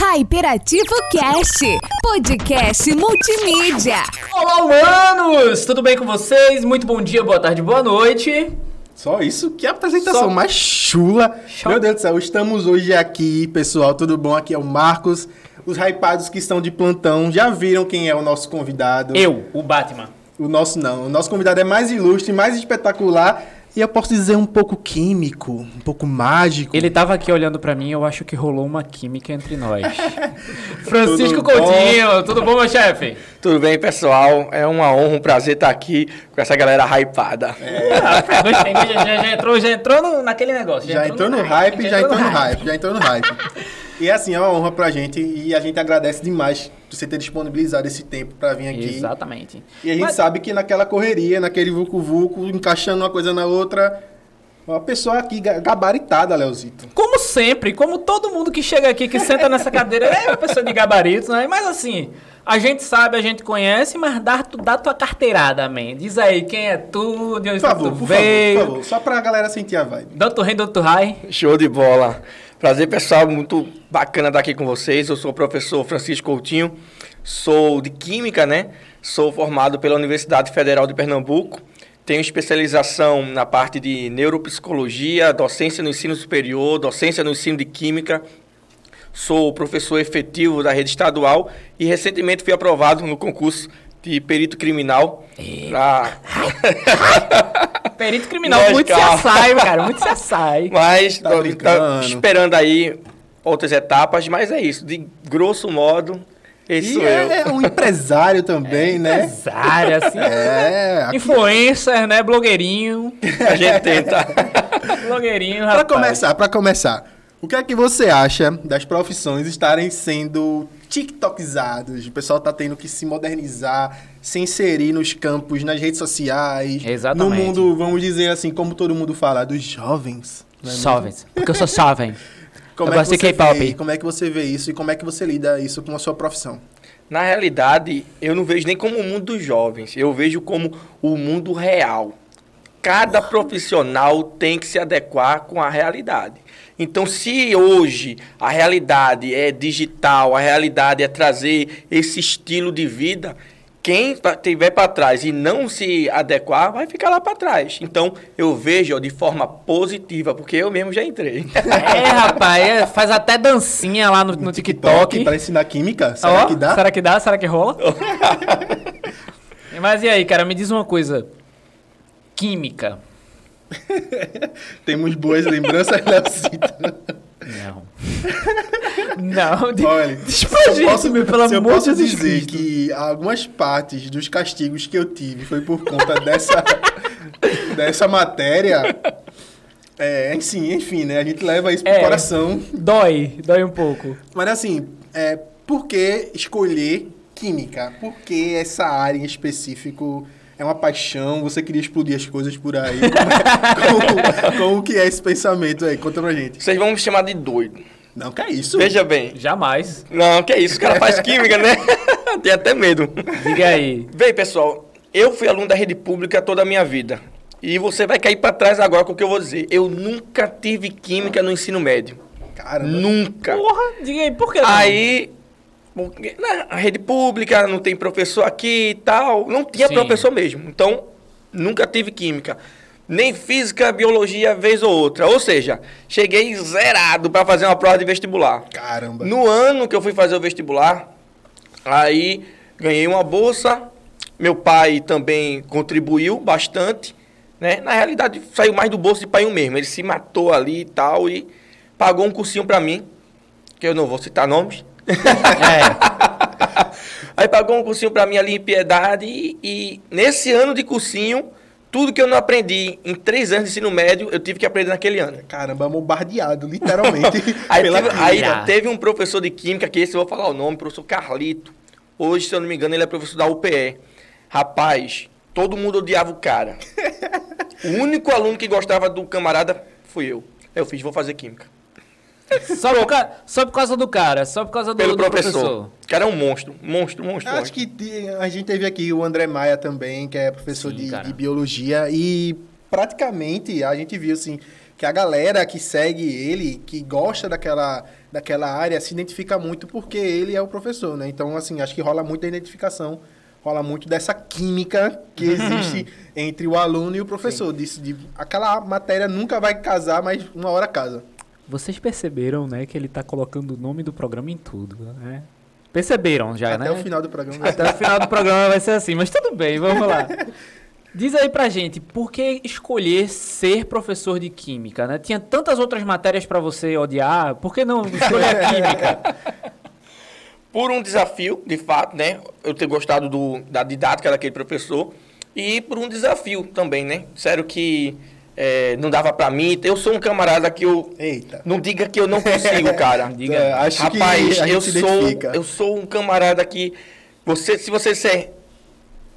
Hyperativo Cast, podcast multimídia. Olá, humanos! Tudo bem com vocês? Muito bom dia, boa tarde, boa noite. Só isso? Que apresentação Só- mais chula. Show. Meu Deus do céu, estamos hoje aqui, pessoal, tudo bom? Aqui é o Marcos. Os hypados que estão de plantão já viram quem é o nosso convidado. Eu, o Batman. O nosso não. O nosso convidado é mais ilustre, mais espetacular e eu posso dizer um pouco químico, um pouco mágico. Ele tava aqui olhando pra mim, eu acho que rolou uma química entre nós. Francisco Tudo bom? Coutinho, tudo bom, meu chefe? Tudo bem, pessoal? É uma honra, um prazer estar aqui com essa galera hypada. Gostei, já, já- já entrou, já entrou no- naquele negócio. Já entrou no hype, já entrou no hype, já entrou no hype. E assim, é uma honra pra gente e a gente agradece demais você ter disponibilizado esse tempo pra vir aqui. Exatamente. E a gente Mas- sabe que naquela correria, naquele vucu-vucu, encaixando uma coisa na outra, uma pessoa aqui ga- gabaritada, Leozito. Como sempre, como todo mundo que chega aqui, que senta nessa cadeira, é uma pessoa de gabarito, né? Mas assim, a gente sabe, a gente conhece, mas dá, dá tua carteirada, man. Diz aí quem é tu, de onde Por favor, tu por favor, veio. por favor, só pra galera sentir a vibe. Doutor Rei, doutor Rai. Show de bola. Prazer, pessoal. Muito bacana estar aqui com vocês. Eu sou o professor Francisco Coutinho. Sou de Química, né? Sou formado pela Universidade Federal de Pernambuco. Tenho especialização na parte de neuropsicologia, docência no ensino superior, docência no ensino de Química. Sou professor efetivo da rede estadual e recentemente fui aprovado no concurso de perito criminal. pra- Perito criminal, Mas, muito calma. se assai, cara, muito se assai. Mas Tá tá esperando aí outras etapas, mas é isso. De grosso modo, esse E eu. é um empresário também, né? Empresário, assim. É, aqui- Influencer, né? Blogueirinho. A gente tenta. Blogueirinho, Pra rapaz. começar, pra começar, o que é que você acha das profissões estarem sendo tiktokizadas? O pessoal tá tendo que se modernizar, se inserir nos campos, nas redes sociais. Exatamente. No mundo, vamos dizer assim, como todo mundo fala, dos jovens. é? Jovens. Porque eu sou jovem. Como Eu é, gosto que de você K-pop. vê, como é que você vê isso e como é que você lida isso com a sua profissão? Na realidade, eu não vejo nem como o mundo dos jovens, eu vejo como o mundo real. Cada profissional tem que se adequar com a realidade. Então, se hoje a realidade é digital, a realidade é trazer esse estilo de vida, quem estiver para trás e não se adequar, vai ficar lá para trás. Então, eu vejo ó, de forma positiva, porque eu mesmo já entrei. É, rapaz, é, faz até dancinha lá no, no TikTok. Para ensinar química? Será Ó, que dá? Será que dá? Será que rola? Mas e aí, cara, me diz uma coisa. Química. Temos boas lembranças, Leocito. Não. Não, de... Olha, posso, meu, pelo se eu amor posso de dizer Deus. que algumas partes dos castigos que eu tive foi por conta dessa, dessa matéria. É, enfim, enfim, né? A gente leva isso pro É. coração. Dói, dói um pouco. Mas assim, é, por que escolher química? Por que essa área em específico é uma paixão? Você queria explodir as coisas por aí? Como, como- como que é esse pensamento aí? Conta pra gente. Vocês vão me chamar de doido. Não, que é isso? Veja bem. Jamais. Não, que isso, o cara faz química, né? Tem até medo. Diga aí. Bem, pessoal, eu fui aluno da rede pública toda a minha vida. E você vai cair para trás agora com o que eu vou dizer. Eu nunca tive química no ensino médio. Caramba. Nunca. Porra, diga aí, por que não? Aí, na rede pública, não tem professor aqui e tal. Não tinha Sim. professor mesmo. Então, nunca tive química. Nem física, biologia, vez ou outra. Ou seja, cheguei zerado para fazer uma prova de vestibular. Caramba. No ano que eu fui fazer o vestibular, aí ganhei uma bolsa. Meu pai também contribuiu bastante. Né? Na realidade, saiu mais do bolso de pai mesmo. Ele se matou ali e tal e pagou um cursinho para mim, que eu não vou citar nomes. É. Aí pagou um cursinho para mim ali em Piedade e, e nesse ano de cursinho, tudo que eu não aprendi em três anos de ensino médio, eu tive que aprender naquele ano. Caramba, bombardeado, literalmente. Aí, teve, aí teve um professor de química, que esse eu vou falar o nome, professor Carlito. Hoje, se eu não me engano, ele é professor da UPE. Rapaz, todo mundo odiava o cara. o único aluno que gostava do camarada fui eu. Eu fiz, vou fazer química. Só por, ca- só por causa do cara, só por causa do, Pelo do professor. O cara é um monstro, monstro, monstro. Acho monstro. que a gente teve aqui o André Maia também, que é professor Sim, de, de biologia, e praticamente a gente viu assim que a galera que segue ele, que gosta daquela, daquela área, se identifica muito porque ele é o professor, né? Então, assim, acho que rola muito da identificação, rola muito dessa química que existe entre o aluno e o professor. De, de, aquela matéria nunca vai casar, mas uma hora casa. Vocês perceberam, né, que ele tá colocando o nome do programa em tudo, né? Perceberam já, Até né? o final do programa. Até o final do programa vai ser assim, mas tudo bem, vamos lá. Diz aí pra gente, por que escolher ser professor de química, né? Tinha tantas outras matérias pra você odiar, por que não escolher a química? Por um desafio, de fato, né? Eu ter gostado do, da didática daquele professor. E por um desafio também, né? Sério que é, não dava pra mim. Eu sou um camarada que eu. Eita. Não diga que eu não consigo, cara. Diga. É, acho Rapaz, que eu sou, identifica. eu sou um camarada que. Você, se você ser.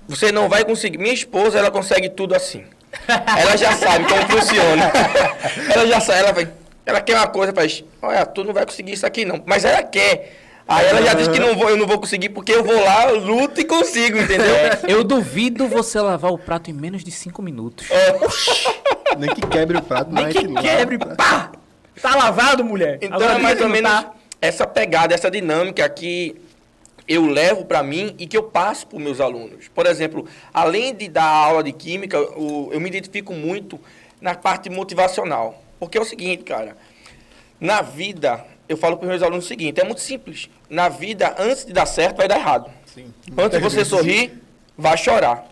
Você não vai conseguir. Minha esposa, ela consegue tudo assim. Ela já sabe como funciona. ela já sabe, ela vai. Ela quer uma coisa, faz. Olha, tu não vai conseguir isso aqui, não. Mas ela quer. Aí ela já diz que não vou, eu não vou conseguir porque eu vou lá, eu luto e consigo, entendeu? É, eu duvido você lavar o prato em menos de cinco minutos. Nem que quebre o prato, Nem não é que lava quebre, prato. pá! Tá lavado, mulher? Então Agora é mais ou que menos tá. essa pegada, essa dinâmica que eu levo para mim e que eu passo para meus alunos. Por exemplo, além de dar aula de química, eu me identifico muito na parte motivacional. Porque é o seguinte, cara, na vida, eu falo para meus alunos o seguinte, é muito simples. Na vida, antes de dar certo, vai dar errado. Sim. Antes de você sorrir, vai chorar.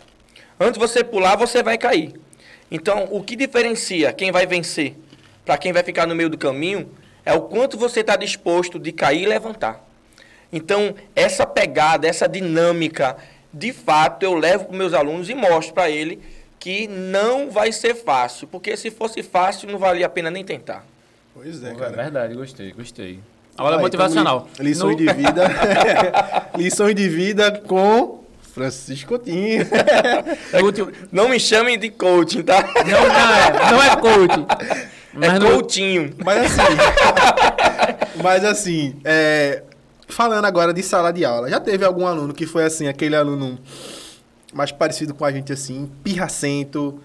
Antes de você pular, você vai cair. Então, o que diferencia quem vai vencer para quem vai ficar no meio do caminho é o quanto você está disposto de cair e levantar. Então, essa pegada, essa dinâmica, de fato, eu levo para meus alunos e mostro para ele que não vai ser fácil. Porque se fosse fácil, não valia a pena nem tentar. Pois é, É cara. verdade, gostei, gostei. Aula Aí, motivacional. então, li- lições No- de vida. lições de vida com Francisco Coutinho. último- Não me chamem de coaching, tá? Não, não é, não é coach. Mas é no- coachinho. Mas assim. mas assim, é, falando agora de sala de aula, já teve algum aluno que foi assim, aquele aluno mais parecido com a gente, assim, pirracento,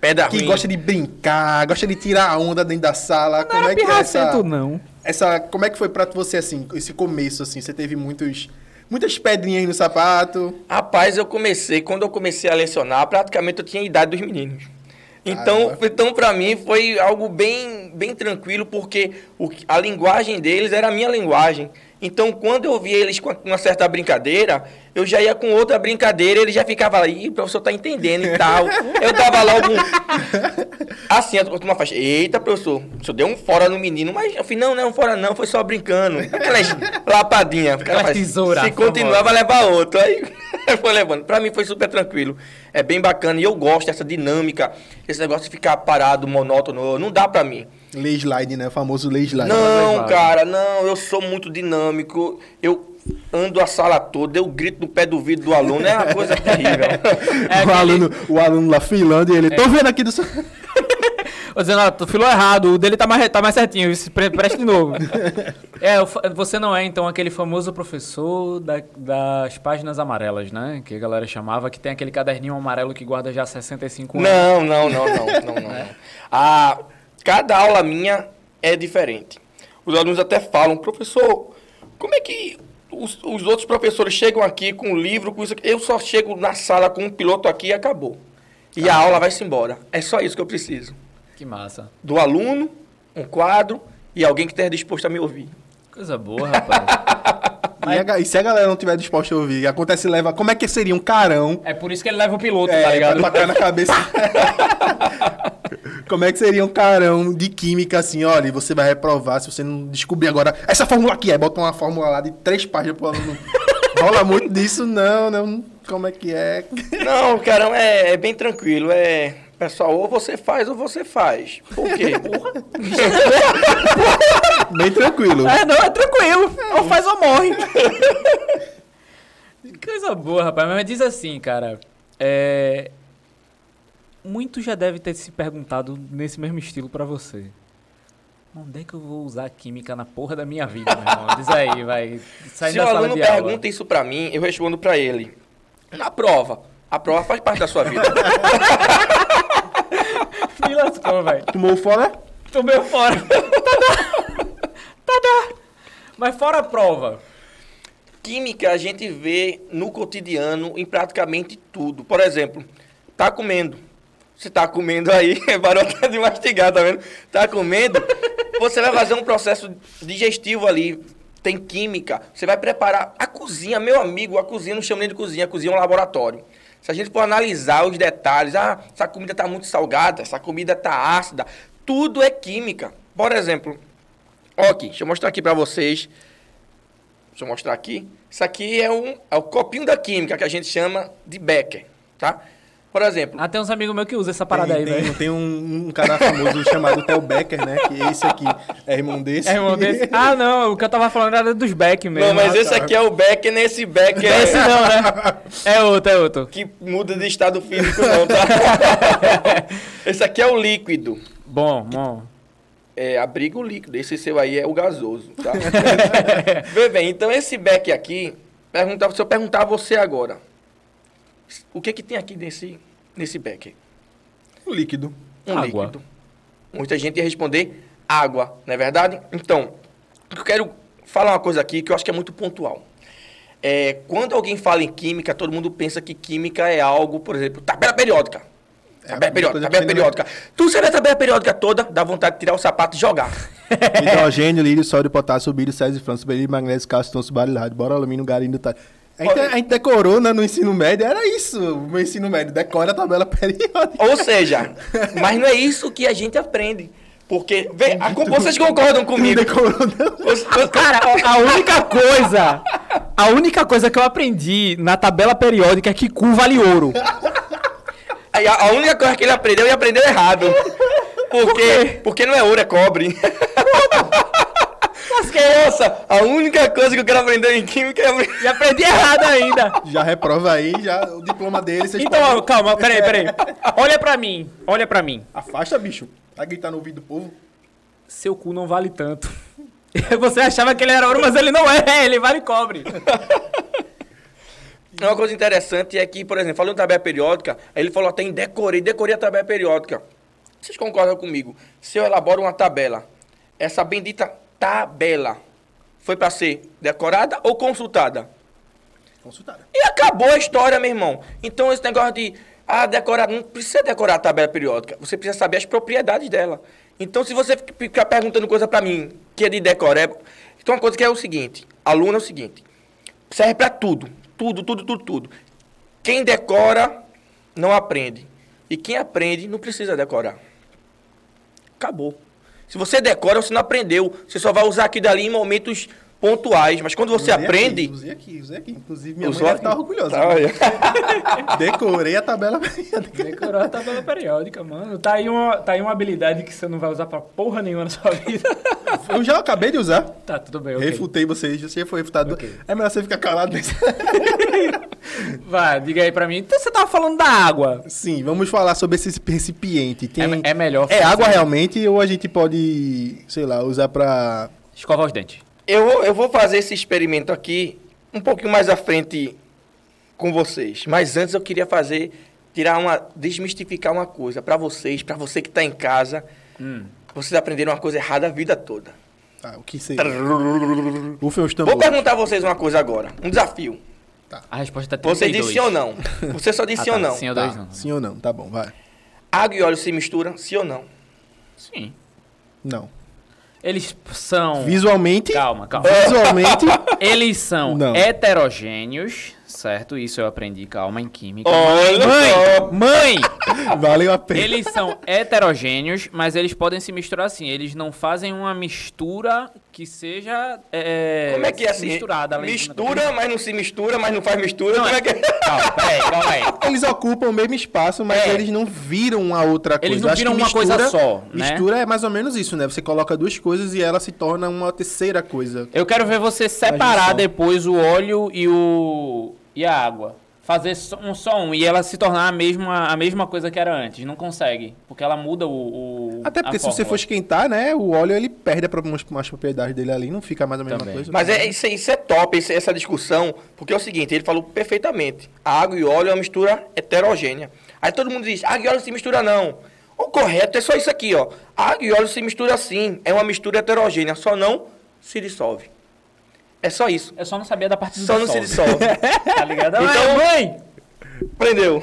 Pedra que ruim. gosta de brincar, gosta de tirar onda dentro da sala. não como era é que é essa, pirracento, não. essa. Como é que foi pra você, assim, esse começo, assim? Você teve muitos. Muitas pedrinhas no sapato. Rapaz, eu comecei, quando eu comecei a lecionar, praticamente eu tinha a idade dos meninos. Então, Caramba. então para mim foi algo bem, bem tranquilo, porque o, a linguagem deles era a minha linguagem. Então, quando eu via eles com uma certa brincadeira, eu já ia com outra brincadeira, ele já ficava lá, Ih, o professor tá entendendo e tal. eu dava logo um... Assim, a turma faz, eita, professor, o senhor deu um fora no menino, mas eu falei, não, não é um fora não, foi só brincando. Aquelas lapadinhas. Aquelas Faz, tesouras Se continuar, vai levar outro. Aí foi levando. Pra mim foi super tranquilo. É bem bacana e eu gosto dessa dinâmica, esse negócio de ficar parado, monótono, não dá pra mim. Lay slide, né? O famoso lay slide. Não, cara, não, eu sou muito dinâmico. Eu ando a sala toda, eu grito no pé do vidro do aluno, é uma coisa terrível. É o, aluno, o aluno lá filando e ele. Tô vendo aqui do seu. Ô, dizendo, ó, tu filou errado, o dele tá mais, tá mais certinho, isso, pre- preste de novo. é, você não é, então, aquele famoso professor da- das páginas amarelas, né? Que a galera chamava, que tem aquele caderninho amarelo que guarda já 65 anos. Não, não, não, não, não, não. não. A, cada aula minha é diferente. Os alunos até falam, professor, como é que os, os outros professores chegam aqui com o livro, com isso aqui? Eu só chego na sala com um piloto aqui e acabou. E a aula vai-se embora. É só isso que eu preciso. Que massa. Do aluno, um quadro e alguém que esteja disposto a me ouvir. Coisa boa, rapaz. E, a e se a galera não tiver disposta a ouvir, acontece leva. Como é que seria um carão? é por isso que ele leva o piloto, É, tá ligado? pra na cabeça. Como é que seria um carão de química assim? Olha, você vai reprovar se você não descobrir agora essa fórmula aqui. Aí bota uma fórmula lá de três páginas pro aluno. Rola muito disso? Não, não. Como é que é? Não, caramba, é, é bem tranquilo. É, pessoal, ou você faz ou você faz. Por quê? Bem tranquilo. É, não, é tranquilo. Ou faz ou morre. Coisa boa, rapaz. Mas diz assim, cara. É... Muito já deve ter se perguntado nesse mesmo estilo pra você. Onde é que eu vou usar química na porra da minha vida, meu irmão? Diz aí, vai. Sai Se da o sala aluno de aula. pergunta isso pra mim, eu respondo pra ele. Na prova. A prova faz parte da sua vida. Lascou, velho. Tomou fora? Tô meio fora. Tadá! Tadá! Mas fora a prova. Química a gente vê no cotidiano em praticamente tudo. Por exemplo, tá comendo. Você tá comendo aí, parou até de mastigar, tá vendo? Tá comendo. Você vai fazer um processo digestivo ali. Tem química. Você vai preparar a cozinha, meu amigo, a cozinha não chama nem de cozinha, a cozinha é um laboratório. Se a gente for analisar os detalhes, ah, essa comida tá muito salgada, essa comida tá ácida, tudo é química. Por exemplo, aqui, deixa eu mostrar aqui para vocês. Deixa eu mostrar aqui. Isso aqui é, um, é o copinho da química que a gente chama de Becker, tá? Por exemplo, Ah, tem uns amigos meus que usam essa parada tem, aí, tem, velho. tem um, um cara famoso chamado Theo Becker, né? Que esse aqui é irmão desse. É irmão desse? Ah, não, o que eu tava falando era dos Beck mesmo. não, mas ah, esse tá. aqui é o Becker, nesse Becker É esse não, né? É outro, é outro. que muda de estado físico não, tá? esse aqui é o líquido. Bom, bom. É, abrigo líquido. Esse seu aí é o gasoso, tá? Vê bem, então esse Beck aqui, pergunta, se eu perguntar a você agora, o que que tem aqui nesse, nesse Becker? O líquido. Um Água. líquido. Muita gente ia responder água, não é verdade? Então, eu quero falar uma coisa aqui que eu acho que é muito pontual. É, quando alguém fala em química, todo mundo pensa que química é algo, por exemplo, tabela periódica. É, Tabela uma periódica, tabela que não é- periódica. Tu sabe a tabela periódica toda, dá vontade de tirar o sapato e jogar. Hidrogênio, lírio, sódio, potássio, bírio, césio, berílio, magnésio, cálcio, tôncio, bário, rádio, bora, alumínio, garinho, tá. A gente, a gente decorou né, no ensino médio, era isso, o meu ensino médio, decora a tabela periódica. Ou seja, mas não é isso que a gente aprende. Porque, vê, a- vocês concordam comigo? Decorou, não. Cara, a única coisa. A única coisa que eu aprendi na tabela periódica é que cu vale ouro. A, a única coisa que ele aprendeu, ele aprendeu errado. Porque, porque não é ouro, é cobre. Nossa, a única coisa que eu quero aprender em química é. E aprendi errado ainda. Já reprova aí, já o diploma dele, vocês Então, podem- calma, peraí, peraí. Olha pra mim, olha pra mim. Afasta, bicho. Vai gritar no ouvido do povo. Seu cu não vale tanto. Você achava que ele era ouro, mas ele não é, ele vale cobre. Uma coisa interessante é que, por exemplo, falando em tabela periódica, aí ele falou até em decorei, decorei a tabela periódica. Vocês concordam comigo? Se eu elaboro uma tabela, essa bendita tabela foi para ser decorada ou consultada? Consultada. E acabou a história, meu irmão. Então, esse negócio de, ah, decorar, não precisa decorar a tabela periódica. Você precisa saber as propriedades dela. Então, se você fica- ficar perguntando coisa pra mim que é de decorar, é... então uma coisa que é o seguinte, aluno é o seguinte, serve pra tudo, tudo, tudo, tudo, tudo. Quem decora não aprende. E quem aprende não precisa decorar. Acabou. Se você decora, você não aprendeu. Você só vai usar aquilo dali em momentos pontuais. Mas quando você Usei aprende... Aqui, usei aqui, usei aqui. Inclusive, minha Usou mãe deve estar orgulhosa. Tá, olha. Decorei a tabela periódica. Decorou a tabela periódica, mano. Tá aí, uma, tá aí uma habilidade que você não vai usar pra porra nenhuma na sua vida. Eu já acabei de usar. Tá, tudo bem, ok. Refutei vocês, você foi refutado. Ok. É melhor você ficar calado nesse. Vai, diga aí pra mim. Então você tava falando da água. Sim, vamos falar sobre esse recipiente. Tem... É, é melhor. É água realmente ou a gente pode, sei lá, usar pra. Escovar os dentes. Eu vou, eu vou fazer esse experimento aqui um pouquinho mais à frente com vocês. Mas antes eu queria fazer, tirar uma, desmistificar uma coisa para vocês, para você que está em casa. Hum. Vocês aprenderam uma coisa errada a vida toda. Ah, o que seria? Rufem os Vou perguntar a vocês uma coisa agora, um desafio. A resposta é Você 32. disse sim ou não? Você só disse Ah, sim tá, ou não? Sim ou Tá, dois não. sim ou não? Tá bom, vai. Água e óleo se misturam, sim ou não? Sim. Não. Eles são... Visualmente. Calma, calma. Visualmente. Eles são Não. heterogêneos, certo? Isso eu aprendi, calma, em química. Olha mãe, só. mãe! valeu a pena. Eles são heterogêneos, mas eles podem se misturar assim. Eles não fazem uma mistura que seja é, Como é que é assim? misturada. de- Mistura, mas não se mistura, mas não faz mistura. Como é que é? Calma, peraí, calma aí. Eles ocupam o mesmo espaço, mas É. eles não viram uma outra coisa. Eles não Acho viram uma coisa só, né? Mistura é mais ou menos isso, né? Você coloca duas coisas e ela se torna uma terceira coisa. Eu quero ver você separar depois o óleo e o e a água. Fazer um só um e ela se tornar a mesma, a mesma coisa que era antes. Não consegue, porque ela muda o, o Até a porque se você for esquentar, né? O óleo ele perde algumas umas propriedades dele ali, não fica mais a mesma Também. coisa. Mas é, isso, é- isso é top, esse- essa discussão, porque é o seguinte, ele falou perfeitamente. A água e óleo é uma mistura heterogênea. Aí todo mundo diz, água e óleo se mistura não. O correto é só isso aqui, ó. Água e óleo se mistura assim. É uma mistura heterogênea, só não se dissolve. É só isso. Eu só não sabia da parte do Só não se dissolve. Tá ligado? Então- Então, mãe! Prendeu.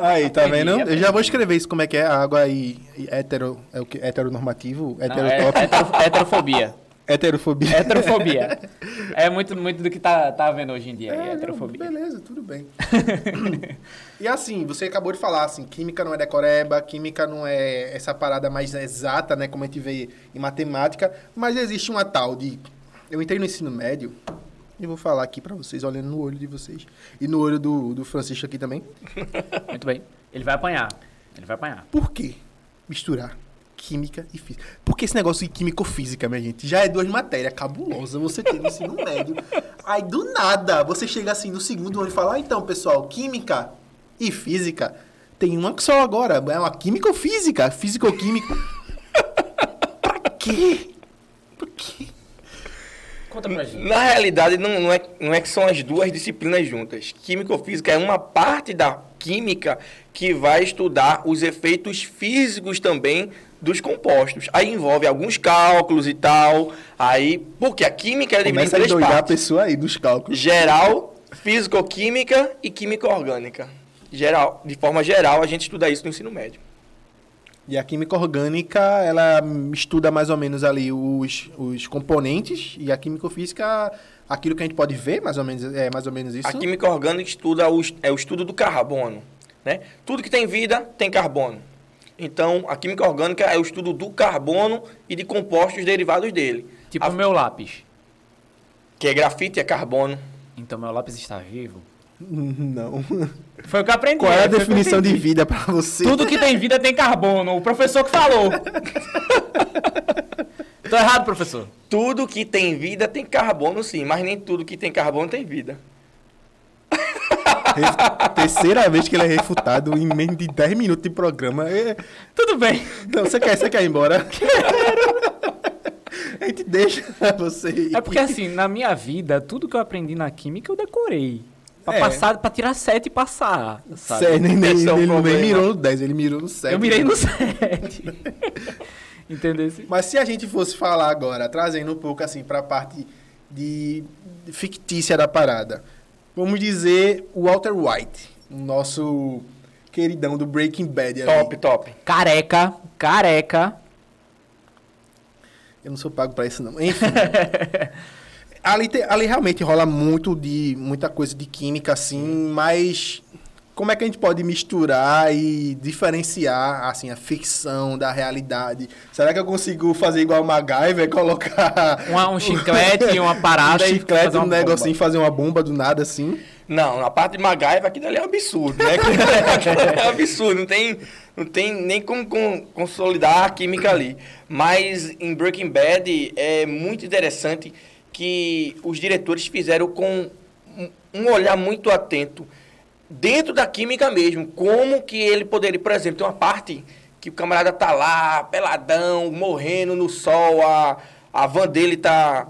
Aí, tá Aprendi, vendo? Eu aprendi. já vou escrever isso, como é que é água e, e hetero, é o que? Heteronormativo? Não, é, Heterotop? hetero- heterofobia. Heterofobia. Heterofobia. É muito, muito do que tá, tá vendo hoje em dia. aí, É, não, heterofobia. beleza, tudo bem. e assim, você acabou de falar, assim, química não é decoreba, química não é essa parada mais exata, né, como a gente vê em matemática, mas existe uma tal de... Eu entrei no ensino médio, e vou falar aqui pra vocês, olhando no olho de vocês, e no olho do, do Francisco aqui também. Muito bem. Ele vai apanhar. Ele vai apanhar. Por que misturar química e física? Porque esse negócio de químico-física, minha gente, já é duas matérias cabulosas. Você tem no ensino médio. Aí, do nada, você chega assim no segundo ano e fala: ah, então, pessoal, química e física tem uma só agora. É uma químico-física, físico-química. pra quê? Por quê? Conta pra gente. Na realidade, não, não, é, não é que são as duas disciplinas juntas. Químico-física é uma parte da química que vai estudar os efeitos físicos também dos compostos. Aí envolve alguns cálculos e tal. Aí, porque a química é dividida em três doidar a partes. pessoa aí dos cálculos. Geral, físico-química e química orgânica. Geral, de forma geral, a gente estuda isso no ensino médio. E a química orgânica, ela estuda mais ou menos ali os, os componentes, e a químico-física, aquilo que a gente pode ver, mais ou menos, é mais ou menos isso. A química orgânica estuda o, é o estudo do carbono. Né? Tudo que tem vida tem carbono. Então, a química orgânica é o estudo do carbono e de compostos derivados dele. Tipo o meu lápis. Que é grafite e é carbono. Então meu lápis está vivo. Não. Foi o que eu aprendi. Qual é a definição de vida pra você? Tudo que tem vida tem carbono. O professor que falou. Tô errado, professor. Tudo que tem vida tem carbono, sim, mas nem tudo que tem carbono tem vida. Terceira vez que ele é refutado em menos de 10 minutos de programa. É- Tudo bem. Não, você quer, você quer ir embora? A gente deixa você ir. É porque assim, na minha vida, tudo que eu aprendi na química eu decorei. Pra, É. passar, pra tirar 7 e passar. Sabe? Sério, nem, nem, Esse é o ele nem mirou no 10, ele mirou no 7. Eu mirei no 7. Entendeu? Mas se a gente fosse falar agora, trazendo um pouco assim pra parte de de fictícia da parada, vamos dizer o Walter White, o nosso queridão do Breaking Bad. ali. Top, top. Careca, careca. Eu não sou pago pra isso não. Enfim. ali, te- ali realmente rola muito de muita coisa de química assim, mas como é que a gente pode misturar e diferenciar assim a ficção da realidade? Será que eu consigo fazer igual o MacGyver, colocar Uma- um chiclete e uma parada um chiclete, fazer um uma negocinho, bomba. fazer uma bomba do nada assim? Não, na parte de MacGyver, aquilo ali é um absurdo, né? é um absurdo, não tem, não tem nem como con- consolidar a química ali. Mas em Breaking Bad é muito interessante que os diretores fizeram com um- olhar muito atento dentro da química mesmo, como que ele poderia, por exemplo, tem uma parte que o camarada tá lá, peladão, morrendo no sol, a, a van dele tá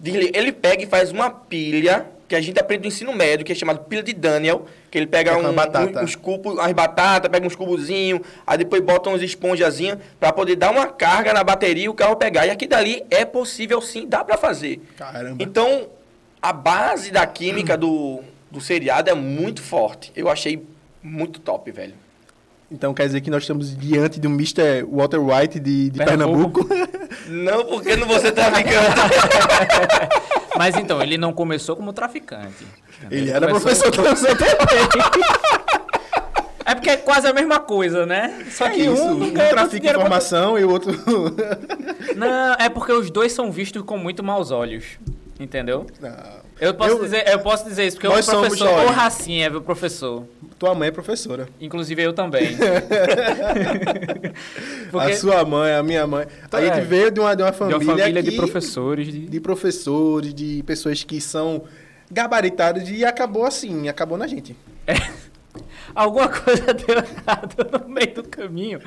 Desli- Ele pega e faz uma pilha que a gente aprende no ensino médio, que é chamado pilha de Daniel, que ele pega É um, batata. um- uns cubos, as batatas, pega uns cubozinhos, aí depois bota uns esponjazinhos para poder dar uma carga na bateria e o carro pegar. E aqui dali é possível sim, dá para fazer. Caramba. Então, a base da química do, do seriado é muito forte. Eu achei muito top, velho. Então quer dizer que nós estamos diante de um Mr. Walter White de, de Pernambuco. Pernambuco. Não porque não você traficante. Mas então, ele não começou como traficante. entendeu? Ele era professor também. É porque é quase a mesma coisa, né? Só É que isso, um, um não trafica informação e o outro... Não, é porque os dois são vistos com muito maus olhos. Entendeu? Não. Eu posso, Eu- Dizer, eu posso dizer isso, porque o somos, professor, olha. o Racinha é meu professor. Tua mãe é professora. Inclusive eu também. A sua mãe, a minha mãe. A É. gente veio de uma, de uma de família, uma família de que- professores. De... de professores, de pessoas que são gabaritadas e acabou assim, acabou na gente. Alguma coisa deu errado no meio do caminho.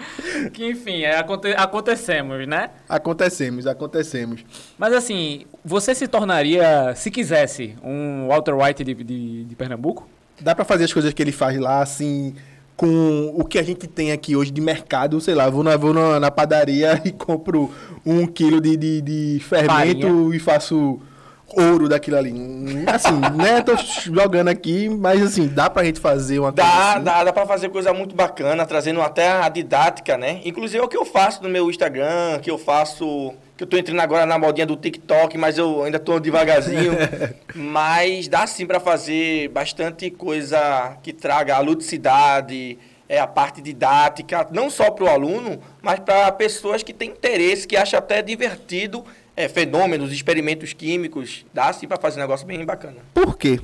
Que, enfim, é, aconte- acontecemos, né? Acontecemos, acontecemos. Mas assim, você se tornaria, se quisesse, um Walter White de, de, de Pernambuco? Dá pra fazer as coisas que ele faz lá, assim, com o que a gente tem aqui hoje de mercado, sei lá, vou na, vou na, na padaria e compro um quilo de, de, de fermento Farinha. e faço ouro daquilo ali. Assim, né? Tô jogando aqui, mas assim, dá pra gente fazer uma coisa Dá, assim? dá, dá pra fazer coisa muito bacana, trazendo até a didática, né? Inclusive é o que eu faço no meu Instagram, que eu faço. Que eu tô entrando agora na modinha do TikTok, mas eu ainda tô devagarzinho. mas dá sim pra fazer bastante coisa que traga a ludicidade, é, a parte didática, não só pro aluno, mas para pessoas que têm interesse, que acham até divertido é, fenômenos, experimentos químicos. Dá sim pra fazer um negócio bem bacana. Por quê?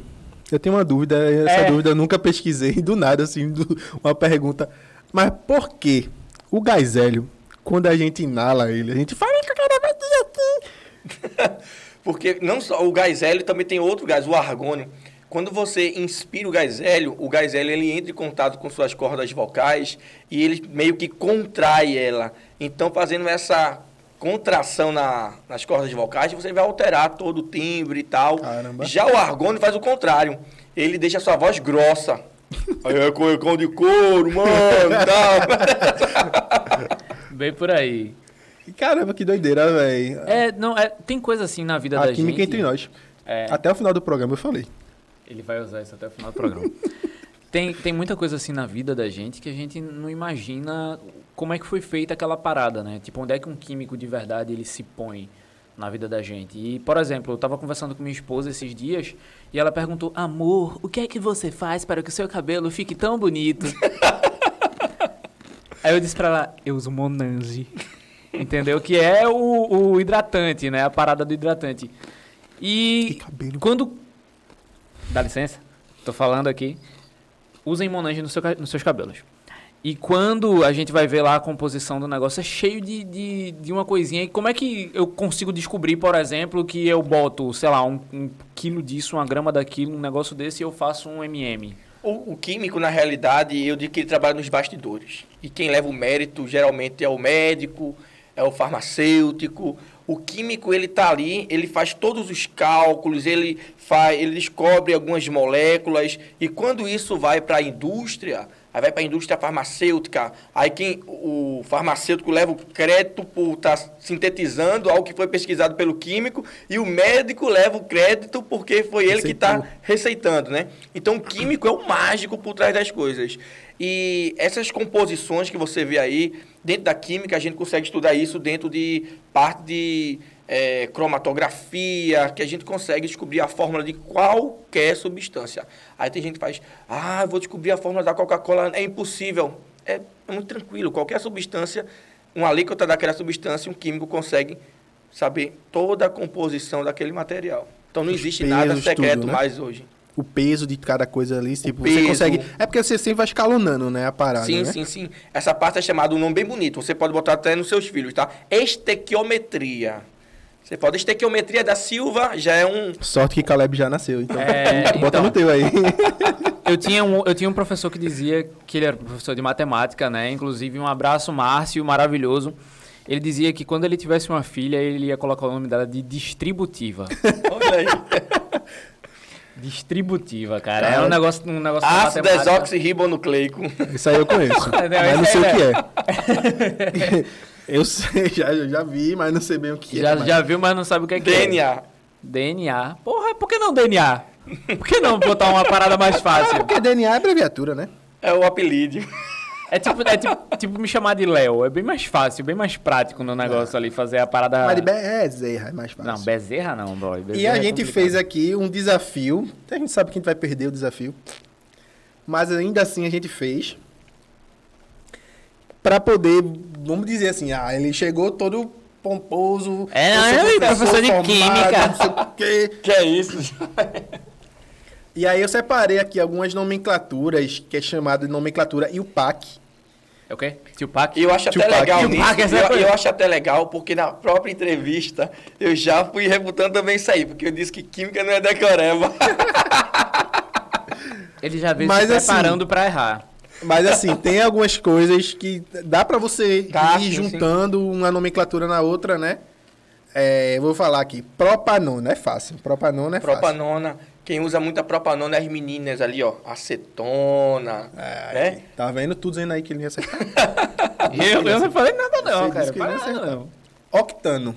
Eu tenho uma dúvida, essa É. dúvida eu nunca pesquisei, do nada, assim, do- uma pergunta. Mas por que o gás hélio, quando a gente inala ele, a gente fala que cara vai aqui. Porque não só o gás hélio, também tem outro gás, o argônio. Quando você inspira o gás hélio, o gás hélio ele entra em contato com suas cordas vocais e ele meio que contrai ela. Então, fazendo essa contração na- nas cordas vocais, você vai alterar todo o timbre e tal. Caramba. Já o argônio faz o contrário. Ele deixa a sua voz grossa. Aí é cuecão de couro, mano, e tal. Bem por aí. Caramba, que doideira, velho. É, não, é, tem coisa assim na vida A da química gente. entre nós. É. Até o final do programa eu falei. Ele vai usar isso até o final do programa. tem, tem muita coisa assim na vida da gente que a gente não imagina como é que foi feita aquela parada, né? Tipo, onde é que um químico de verdade ele se põe na vida da gente. E, por exemplo, eu tava conversando com minha esposa esses dias e ela perguntou: "Amor, o que é que você faz para que o seu cabelo fique tão bonito?" Aí eu disse pra ela: "Eu uso Monange." Entendeu? Que é o, o hidratante, né? A parada do hidratante. E Que cabelo. quando. Dá licença? Tô falando aqui. Usem Monange no seu nos seus cabelos. E quando a gente vai ver lá a composição do negócio, é cheio de, de, de uma coisinha. E como é que eu consigo descobrir, por exemplo, que eu boto, sei lá, um, um quilo disso, uma grama daquilo, um negócio desse e eu faço um MM? O, o químico, na realidade, eu digo que ele trabalha nos bastidores. E quem leva o mérito, geralmente, é o médico, é o farmacêutico. O químico, ele tá ali, ele faz todos os cálculos, ele, faz, ele descobre algumas moléculas. E quando isso vai para a indústria, aí vai para a indústria farmacêutica, aí quem o farmacêutico leva o crédito por estar sintetizando algo que foi pesquisado pelo químico, e o médico leva o crédito porque foi ele que está Receitou. receitando, né? Então, o químico é o mágico por trás das coisas. E essas composições que você vê aí, dentro da química, a gente consegue estudar isso dentro de parte de eh, cromatografia, que a gente consegue descobrir a fórmula de qualquer substância. Aí tem gente que faz, ah, vou descobrir a fórmula da Coca-Cola, é impossível. É, é muito tranquilo, qualquer substância, uma alíquota daquela substância, um químico consegue saber toda a composição daquele material. Então não Os existe nada pesos, secreto tudo, né? mais hoje. O peso de cada coisa ali, tipo, você consegue. É porque você sempre vai escalonando, né? A parada. Sim, né? sim, sim. Essa parte é chamada um nome bem bonito. Você pode botar até nos seus filhos, tá? Estequiometria. Você pode. Estequiometria da Silva já é um. Sorte que Caleb já nasceu, então. É, Bota então. no teu aí. Eu tinha, um, eu tinha um professor que dizia que ele era professor de matemática, né? Inclusive, um abraço, Márcio, maravilhoso. Ele dizia que quando ele tivesse uma filha, ele ia colocar o nome dela de distributiva. Olha aí. Distributiva, cara. É Cara. um negócio, um negócio de Ácido matemática. desoxirribonucleico. Isso aí eu conheço. Não, mas não sei o aí que é. Eu sei, já, eu já vi, mas não sei bem o que Já, é. mas- já viu, mas não sabe o que é que é. DNA. DNA. Porra, por que não DNA? Por que não botar uma parada mais fácil? Porque DNA é abreviatura, né? É o apelido. É tipo, é tipo, tipo me chamar de Léo. É bem mais fácil, bem mais prático no negócio ali, fazer a parada... Mas de Bezerra é mais fácil. Não, Bezerra não, boy. E Bezerra a é gente complicado. fez aqui um desafio. A gente sabe que a gente vai perder o desafio. Mas ainda assim a gente fez. Pra poder, vamos dizer assim, ah, ele chegou todo pomposo. É, sou ai, professor de química. Não sei o quê. Que é isso? E aí eu separei aqui algumas nomenclaturas, que é chamada de nomenclatura IUPAC. É o quê? Tio Pac? E eu acho até Tupac. legal Tupac, nisso. essa é Eu, eu acho até legal, porque na própria entrevista eu já fui refutando também isso aí, porque eu disse que química não é decoreba. Ele já veio Mas se assim- preparando pra errar. Mas assim, tem algumas coisas que dá pra você ir sim, juntando uma nomenclatura na outra, né? É, eu vou falar aqui. Propanona é fácil. Propanona é fácil. Propanona, Quem usa muita propanona é as meninas ali, ó. Acetona. É, né? Tá vendo? Tudo dizendo aí que ele não ia acertar. Eu, eu não falei nada não, Você cara. que acertar. não. Octano.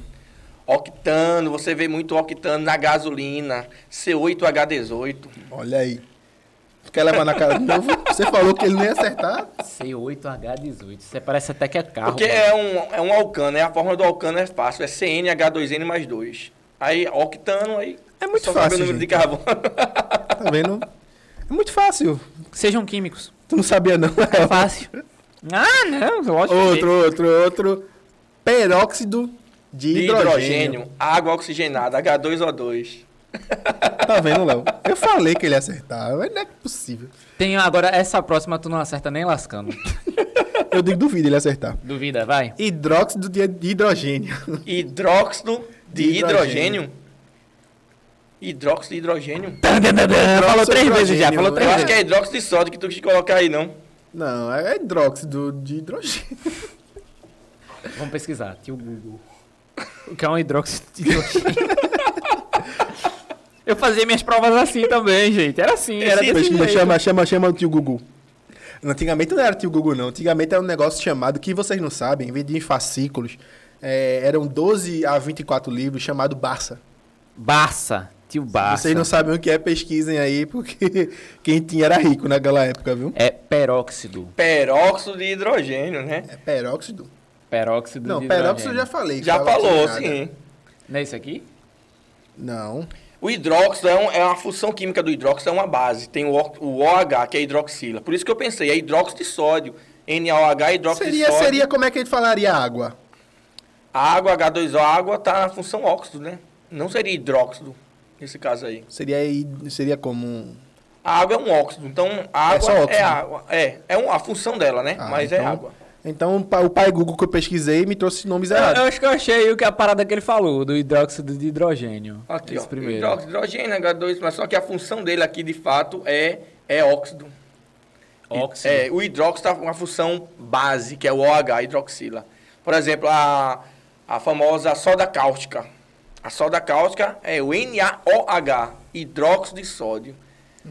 Octano, você vê muito octano na gasolina. C8H18. Olha aí. Tu quer levar na cara de novo? Você falou que ele não ia acertar. C8H18. Você parece até que é carro. Porque é um, é um alcano, né? A fórmula do alcano é fácil. É CnH2n mais 2. Aí, octano, aí... É muito só fácil, o número gente. de carbono. Tá vendo? É muito fácil. Sejam químicos. Tu não sabia, não? É fácil. ah, não. Lógico que- outro, outro, outro. Peróxido de, de hidrogênio. hidrogênio, água oxigenada, H2O2. Tá vendo, Léo? Eu falei que ele ia acertar, mas não é possível. Tem agora, essa próxima tu não acerta nem lascando. Eu digo duvido ele acertar. Duvida, vai. Hidróxido de de hidrogênio. Hidróxido de, De hidrogênio. hidrogênio. Hidróxido de hidrogênio? falou três vezes já, falou três Eu acho vezes. que é hidróxido de sódio que tu quis colocar aí, não. Não, é hidróxido de hidrogênio. Vamos pesquisar, tio Google. O que é um hidróxido de hidrogênio? Eu fazia minhas provas assim também, gente. Era assim, era Sim, desse Chama, jeito. chama, chama, chama o tio Gugu. Antigamente não era tio Gugu, não. Antigamente era um negócio chamado, que vocês não sabem, vendia em fascículos. É, eram 12 a 24 livros, chamado Barça. Barça, tio Barça. Vocês não sabem o que é, pesquisem aí, porque quem tinha era rico naquela época, viu? É peróxido. Peróxido de hidrogênio, né? É peróxido? Peróxido Não, de peróxido eu já hidrogênio. falei. Já falou, oxigenada. sim. Não é isso aqui? Não. O hidróxido é, um- é uma função química do hidróxido, é uma base. Tem o, O- OH, que é hidroxila. Por isso que eu pensei, é hidróxido de sódio. NaOH é hidróxido Seria, de sódio. seria como é que a gente falaria água? A água, H2O, a água tá na função óxido, né? Não seria hidróxido, nesse caso aí. Seria, seria como. A água é um óxido, então a água só é, óxido. água. É, é um- a função dela, né? Ah, Mas é então- água. Então o pai- Google que eu pesquisei me trouxe nomes Eu, errados. eu acho que eu achei o que a parada que ele falou, do hidróxido de hidrogênio. Aqui, Esse ó. primeiro. Hidróxido, hidrogênio, H2, mas só que a função dele aqui, de fato, é, é óxido. Óxido. É, o hidróxido está com uma função base, que é o OH, hidroxila. Por exemplo, a, a famosa soda cáustica. A soda cáustica é o NaOH, hidróxido de sódio.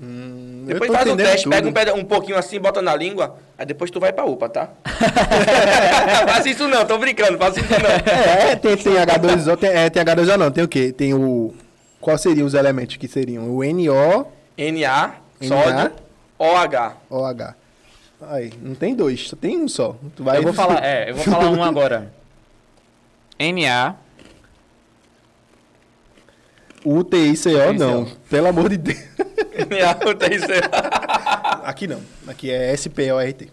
Hum, Depois faz um teste, tudo. pega um, peda- um pouquinho assim, bota na língua, aí depois tu vai pra UPA, tá? Faça isso não, tô brincando, faça isso não. É, tem, tem H2O, tem, é, tem H2O não, tem o quê? Tem o... Qual seriam os elementos que seriam? O NO, Na, Na. sódio, OH. OH. Aí, não tem dois, só tem um só. Tu vai... Eu vou falar, é, eu vou falar um agora. Na, UTICO não, pelo amor de Deus. Na, UTIC. Aqui não, aqui é SPORT.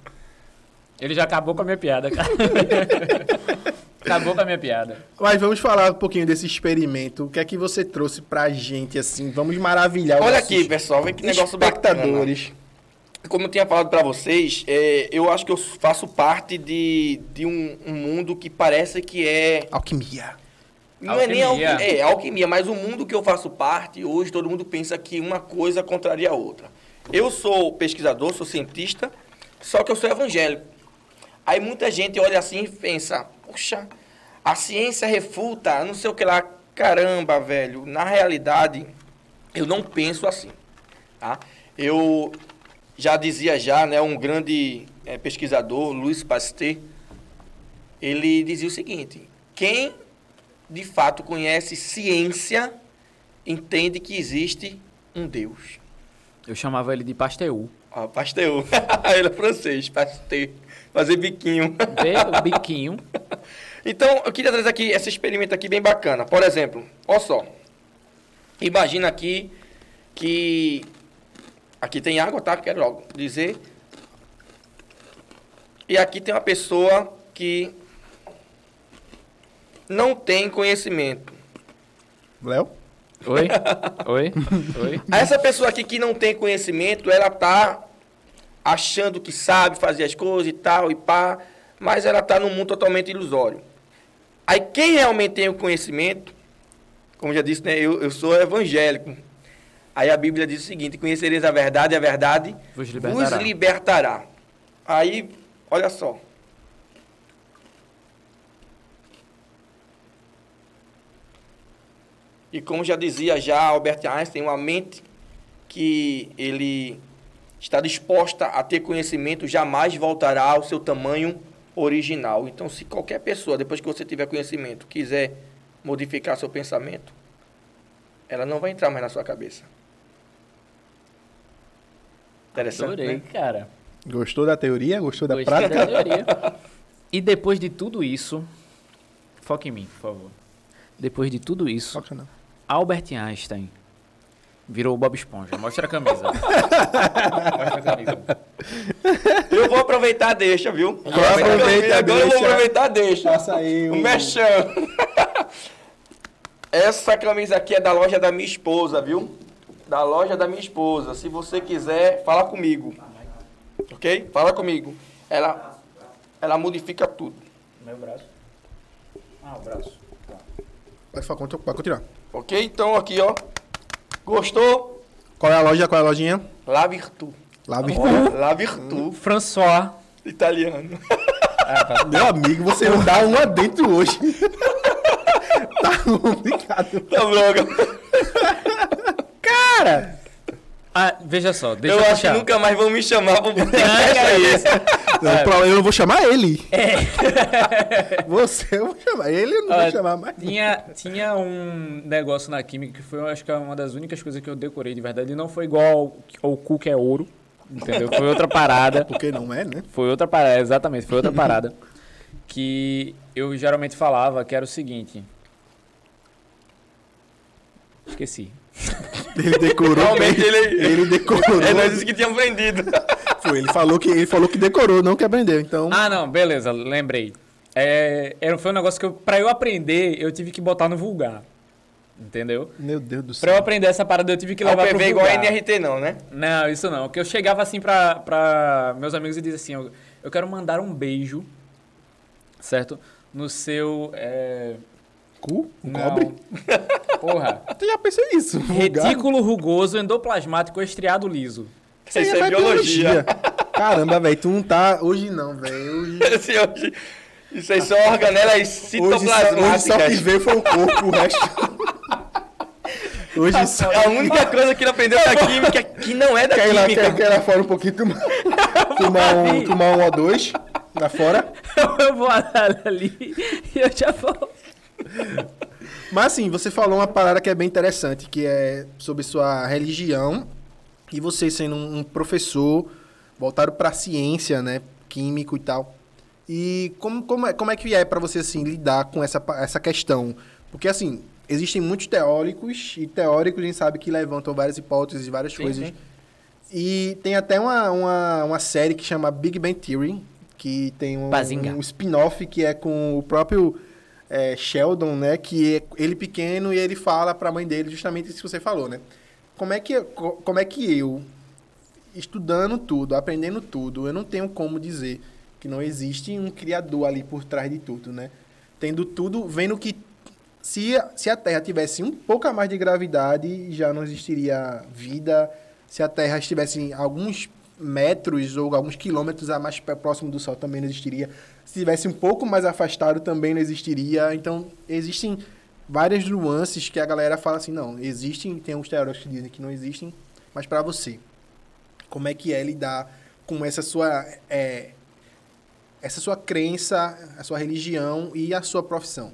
ele já acabou com a minha piada, cara. acabou com a minha piada. Mas vamos falar um pouquinho desse experimento. O que é que você trouxe pra gente, assim? Vamos maravilhar Olha aqui, pessoal, vê que negócio bacana. espectadores. Como eu tinha falado pra vocês, é, eu acho que eu faço parte de, de um, um mundo que parece que é. Alquimia. Não é nem Alquimia. alquimia, é alquimia, mas o mundo que eu faço parte, hoje todo mundo pensa que uma coisa contraria a outra. Eu sou pesquisador, sou cientista, só que eu sou evangélico. Aí muita gente olha assim e pensa, puxa, a ciência refuta, não sei o que lá. Caramba, velho, na realidade, eu não penso assim. Tá? Eu já dizia já, né, um grande eh, pesquisador, Louis Pasteur, ele dizia o seguinte, quem de fato conhece ciência entende que existe um Deus. Eu chamava ele de Pasteur. Ó, Pasteur. ele é francês, Pasteur. Fazer biquinho. Vê o biquinho. Então, eu queria trazer aqui esse experimento aqui bem bacana. Por exemplo, olha só. Imagina aqui que aqui tem água, tá? Quero logo dizer. E aqui tem uma pessoa que não tem conhecimento. Léo? Oi? Oi? Oi? Essa pessoa aqui que não tem conhecimento, ela tá achando que sabe fazer as coisas e tal e pá, mas ela tá num mundo totalmente ilusório. Aí quem realmente tem o conhecimento, como já disse, né, eu, eu sou evangélico. Aí a Bíblia diz o seguinte: conhecereis a verdade, e a verdade Vos libertará. vos libertará. Aí, olha só. E como já dizia já Albert Einstein, uma mente que ele está disposta a ter conhecimento, jamais voltará ao seu tamanho original. Então, se qualquer pessoa, depois que você tiver conhecimento, quiser modificar seu pensamento, ela não vai entrar mais na sua cabeça. Interessante, Adorei, né? cara. Gostou da teoria? Gostou da Gostei prática? da teoria. E depois de tudo isso, foca em mim, por favor. Depois de tudo isso, Foca não. Albert Einstein virou o Bob Esponja. Mostra a camisa. Mostra a camisa. Eu vou aproveitar, deixa, viu? Aproveita, Agora eu vou aproveitar, deixa. Passa aí O um... mexão. Essa camisa aqui é da loja da minha esposa, viu? Da loja da minha esposa. Se você quiser, fala comigo. Ok? Fala comigo. Ela, ela modifica tudo. Meu braço. Ah, o braço. Conta- pode continuar. Ok? Então aqui, ó. Gostou? Qual é a loja? Qual é a lojinha? La Virtu. Lá vi. Olha, La Virtu. François. Italiano. Meu amigo, você não dá uma dentro hoje. tá complicado. Tá droga. Cara! Ah, veja só, deixa Eu eu, acho que nunca mais vão me chamar pro Ah, podcast é isso? Eu não vou chamar ele. Você eu vou chamar. Ele eu não vou Ó, chamar mais. Tinha, tinha um negócio na química que foi, eu acho que é uma das únicas coisas que eu decorei de verdade. Não foi igual ao, ao cu que é ouro, entendeu? Foi outra parada. Porque não é, né? Foi outra parada, exatamente, foi outra parada. Que eu geralmente falava que era o seguinte. Esqueci. Ele decorou. Realmente ele- Ele decorou. É, nós disse que tinha aprendido. Foi, ele falou que ele falou que decorou, não que aprendeu. Então, Ah, não, beleza, lembrei. É, era, foi um negócio que eu, pra eu aprender, eu tive que botar no vulgar. Entendeu? meu Deus do Pra eu céu. aprender essa parada, eu tive que O levar pro PV igual a vulgar. NRT não, né? Não, isso não. Que eu chegava assim pra, pra meus amigos e dizia assim: eu, eu quero mandar um beijo, certo? No seu. É... Cu? Um não. cobre? Porra. Tu já pensou isso? Retículo rugoso endoplasmático estriado liso. Isso Isso aí é biologia. Caramba, velho, tu não tá. Hoje não, velho. Hoje. Hoje- Isso aí são organelas Hoje só, citoplasmáticas. hoje só que veio foi o corpo, o resto. Hoje só. É a única coisa que ele aprendeu da química que não é da Quer ir lá, química. quer, quer ir lá fora um pouquinho, tomar, tomar, um, tomar um ou dois lá fora. eu vou ali e eu já volto. Mas assim, você falou uma parada que é bem interessante, que é sobre sua religião e você sendo um professor voltado para a ciência, né, químico e tal. E como, como, é, como é que é para você assim lidar com essa, essa questão? Porque assim, existem muitos teóricos e teóricos a gente sabe que levantam várias hipóteses, várias Sim, coisas. sim. E tem até uma, uma, uma série que chama Big Bang Theory, que tem um, Bazinga. um spin-off que é com o próprio é, Sheldon, né? Que é ele pequeno e ele fala pra mãe dele justamente isso que você falou, né? Como é que, co- como é que eu, estudando tudo, aprendendo tudo, eu não tenho como dizer que não existe um criador ali por trás de tudo, né? Tendo tudo, vendo que se, a- se a Terra tivesse um pouco a mais de gravidade, já não existiria vida. Se a Terra estivesse alguns metros ou alguns quilômetros a mais próximo do Sol, também não existiria. Se estivesse um pouco mais afastado, também não existiria. Então, existem várias nuances que a galera fala assim, não, existem, tem uns teóricos que dizem que não existem, mas para você, como é que é lidar com essa sua é, essa sua crença, a sua religião e a sua profissão?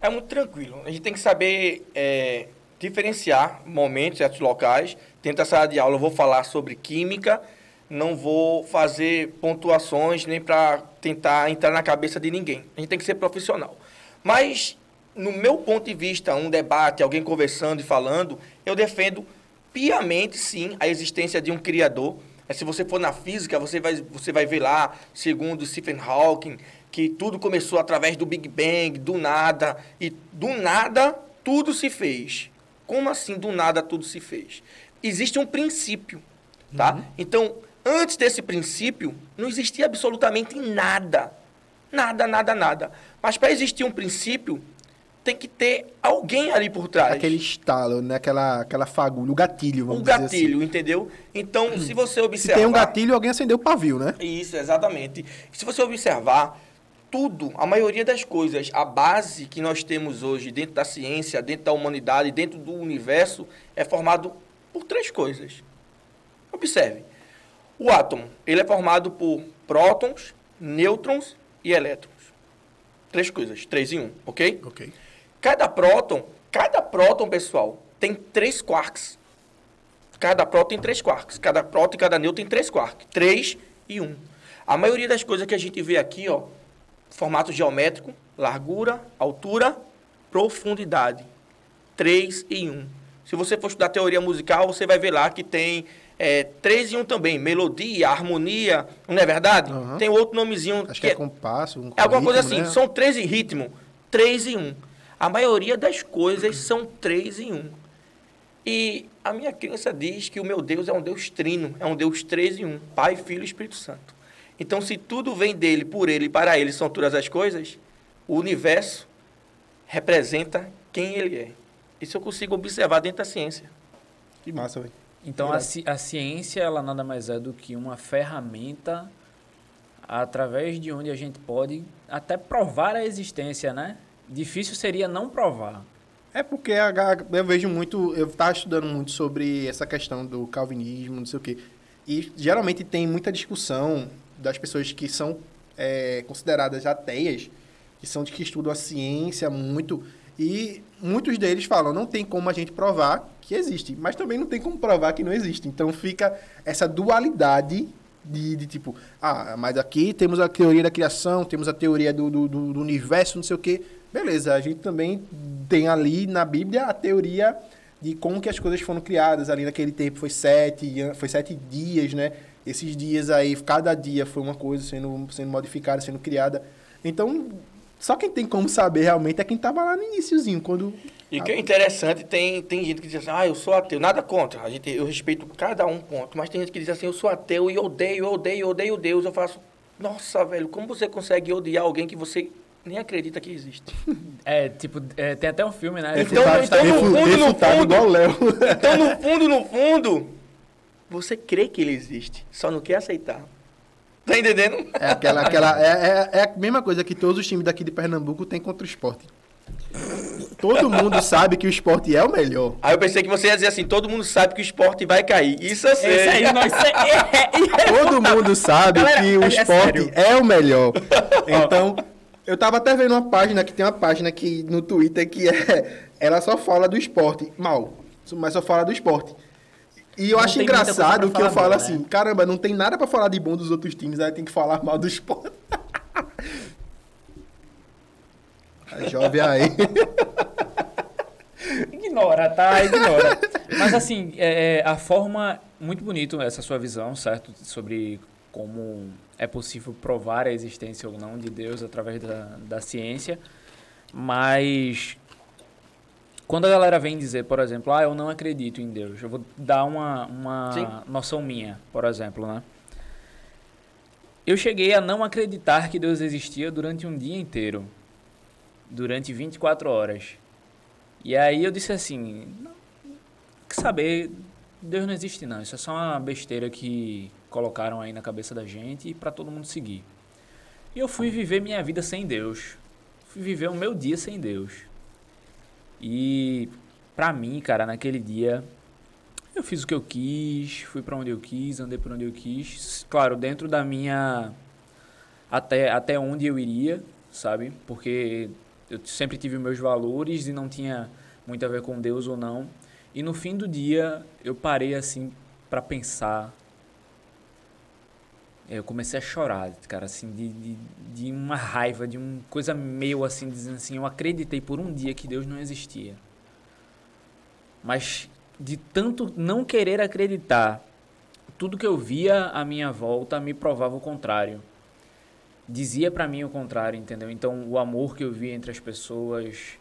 É muito tranquilo. A gente tem que saber é, diferenciar momentos, certos locais. Dentro da sala de aula eu vou falar sobre química, não vou fazer pontuações nem para tentar entrar na cabeça de ninguém. A gente tem que ser profissional. Mas, no meu ponto de vista, um debate, alguém conversando e falando, eu defendo piamente, sim, a existência de um criador. É, Se você for na física, você vai, você vai ver lá, segundo Stephen Hawking, que tudo começou através do Big Bang, do nada, e do nada tudo se fez. Como assim do nada tudo se fez? Existe um princípio, tá? Então, antes desse princípio, não existia absolutamente nada. Nada, nada, nada. Mas para existir um princípio, tem que ter alguém ali por trás. Aquele estalo, né? aquela, aquela fagulha, o gatilho, vamos dizer assim. gatilho, entendeu? Então, se você Se observar... tem um gatilho, alguém acendeu o pavio, né? Isso, exatamente. Se você observar, tudo, a maioria das coisas, a base que nós temos hoje dentro da ciência, dentro da humanidade, dentro do universo, é formado por três coisas. Observe. O átomo, ele é formado por prótons, nêutrons e elétrons. Três coisas, três em um, ok? Ok. Cada próton, cada próton, pessoal, tem três quarks. Cada próton tem três quarks. Cada próton e cada nêutron tem três quarks. Três e um. A maioria das coisas que a gente vê aqui, ó, formato geométrico, largura, altura, profundidade. Três e um. Se você for estudar teoria musical, você vai ver lá que tem é, três em um também. Melodia, harmonia, não é verdade? Aham. Tem outro nomezinho. Acho que é compasso. Um É alguma coisa ritmo, assim, né? são três em ritmo, três em um. A maioria das coisas são três em um. E a minha crença diz que o meu Deus é um Deus trino, é um Deus três em um, Pai, Filho e Espírito Santo. Então, se tudo vem dele, por ele e para ele são todas as coisas, o universo representa quem ele é. Isso eu consigo observar dentro da ciência. Que massa, velho. Então a, ci- a ciência ela nada mais é do que uma ferramenta através de onde a gente pode até provar a existência, né? Difícil seria não provar. É porque a, eu vejo muito, eu estava estudando muito sobre essa questão do calvinismo, não sei o quê. E geralmente tem muita discussão das pessoas que são é, consideradas ateias, que são de que estudam a ciência muito. E muitos deles falam, não tem como a gente provar que existe, mas também não tem como provar que não existe. Então fica essa dualidade de, de tipo, ah, mas aqui temos a teoria da criação, temos a teoria do, do, do- universo, não sei o quê. Beleza, a gente também tem ali na Bíblia a teoria de como que as coisas foram criadas. Ali naquele tempo foi sete, foi sete dias, né? Esses dias aí, cada dia foi uma coisa sendo, sendo modificada, sendo criada. Então, só quem tem como saber realmente é quem estava lá no iníciozinho, quando... E o que é interessante, tem, tem gente que diz assim, ah, eu sou ateu. Nada contra, a gente, eu respeito cada um ponto. Mas tem gente que diz assim, eu sou ateu e odeio, odeio, odeio Deus. Eu faço, nossa, velho, como você consegue odiar alguém que você nem acredita que existe? É, tipo, é, tem até um filme, né? Então- então no fundo, no fundo-. Então, no fundo, no fundo, você crê que ele existe, só não quer aceitar. Tá entendendo? É, aquela, aquela, é, é, é a mesma coisa que todos os times daqui de Pernambuco têm contra o esporte. Todo mundo sabe que o esporte é o melhor. Aí eu pensei que você ia dizer assim, todo mundo sabe que o esporte vai cair. Isso eu sei. Esse aí, isso é, é, é, Todo mundo sabe Galera, que o é esporte sério. é, o melhor. Então, eu tava até vendo uma página que tem uma página que no Twitter que é. Ela só fala do esporte. Mal. Mas só fala do esporte. E eu Não acho engraçado que eu falo dela, assim, né? caramba, não tem nada pra falar de bom dos outros times, aí tem que falar mal do esporte. A jovem aí. Ignora, tá? Ignora. Mas assim, é, a forma. Muito bonito essa sua visão, certo? Sobre como é possível provar a existência ou não de Deus através da, da ciência. Mas. Quando a galera vem dizer, por exemplo, ah, eu não acredito em Deus, eu vou dar uma, uma Sim. noção minha, por exemplo, né? Eu cheguei a não acreditar que Deus existia durante um dia inteiro. Durante 24 horas. E aí eu disse assim, que saber, Deus não existe não, isso é só uma besteira que colocaram aí na cabeça da gente e para todo mundo seguir. E eu fui viver minha vida sem Deus. Fui viver o meu dia sem Deus. E pra mim, cara, naquele dia eu fiz o que eu quis, fui pra onde eu quis, andei por onde eu quis, claro, dentro da minha até até onde eu iria, sabe? Porque eu sempre tive meus valores e não tinha muito a ver com Deus ou não. E no fim do dia eu parei assim pra pensar. Eu comecei a chorar, cara, assim, de, de, de uma raiva, de uma coisa meio assim, dizendo assim, eu acreditei por um dia que Deus não existia. Mas de tanto não querer acreditar, tudo que eu via à minha volta me provava o contrário dizia pra mim o contrário, entendeu? Então, o amor que eu via entre as pessoas.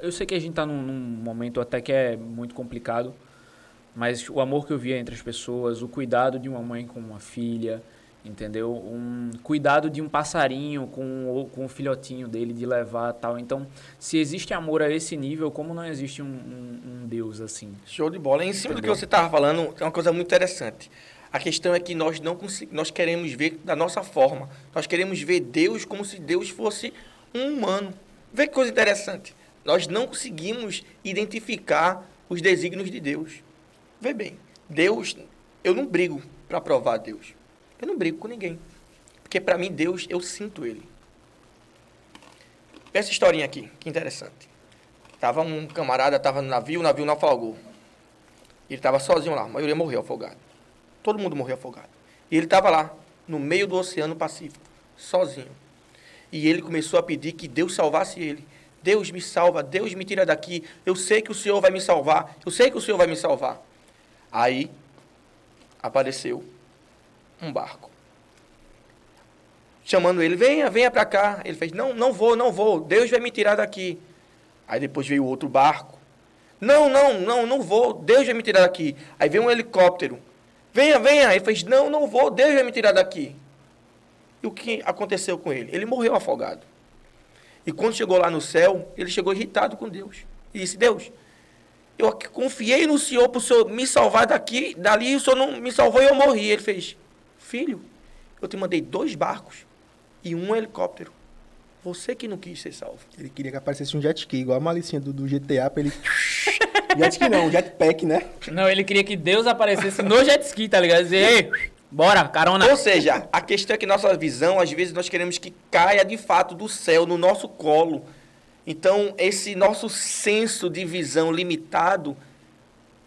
Eu sei que a gente tá num, num momento até que é muito complicado, mas o amor que eu via entre as pessoas, o cuidado de uma mãe com uma filha, entendeu? Um cuidado de um passarinho com, o- com o filhotinho dele, de levar tal. Então, se existe amor a esse nível, como não existe um, um- um Deus assim? Show de bola. Em cima do que Entendeu? você estava falando, tem uma coisa muito interessante. A questão é que nós não nós queremos ver da nossa forma. Nós queremos ver Deus como se Deus fosse um humano. Vê que coisa interessante. Nós não conseguimos identificar os desígnios de Deus. Vê bem, Deus, eu não brigo para provar Deus. Eu não brigo com ninguém. Porque para mim, Deus, eu sinto Ele. Essa historinha aqui, que interessante. Tava um camarada, tava no navio, o navio naufragou. Ele tava sozinho lá, a maioria morreu afogado. Todo mundo morreu afogado. E ele tava lá, no meio do Oceano Pacífico, sozinho. E ele começou a pedir que Deus salvasse ele. Deus me salva, Deus me tira daqui. Eu sei que o Senhor vai me salvar. Eu sei que o Senhor vai me salvar. Aí apareceu um barco. Chamando ele, venha, venha para cá. Ele fez, não, não vou, não vou. Deus vai me tirar daqui. Aí depois veio outro barco. Não, não, não, não vou. Deus vai me tirar daqui. Aí veio um helicóptero. Venha, venha. Ele fez, não, não vou. Deus vai me tirar daqui. E o que aconteceu com ele? Ele morreu afogado. E quando chegou lá no céu, ele chegou irritado com Deus. E disse, Deus, eu confiei no Senhor para o Senhor me salvar daqui, dali o Senhor não me salvou e eu morri. Ele fez, filho, eu te mandei dois barcos e um helicóptero. Você que não quis ser salvo. Ele queria que aparecesse um jet ski, igual a malicinha do, do GTA, pra ele... jet ski não, um jetpack, né? Não, ele queria que Deus aparecesse no jet ski, tá ligado? Dizer, ei, bora, carona. Ou seja, a questão é que nossa visão, às vezes, nós queremos que caia de fato do céu no nosso colo. Então, esse nosso senso de visão limitado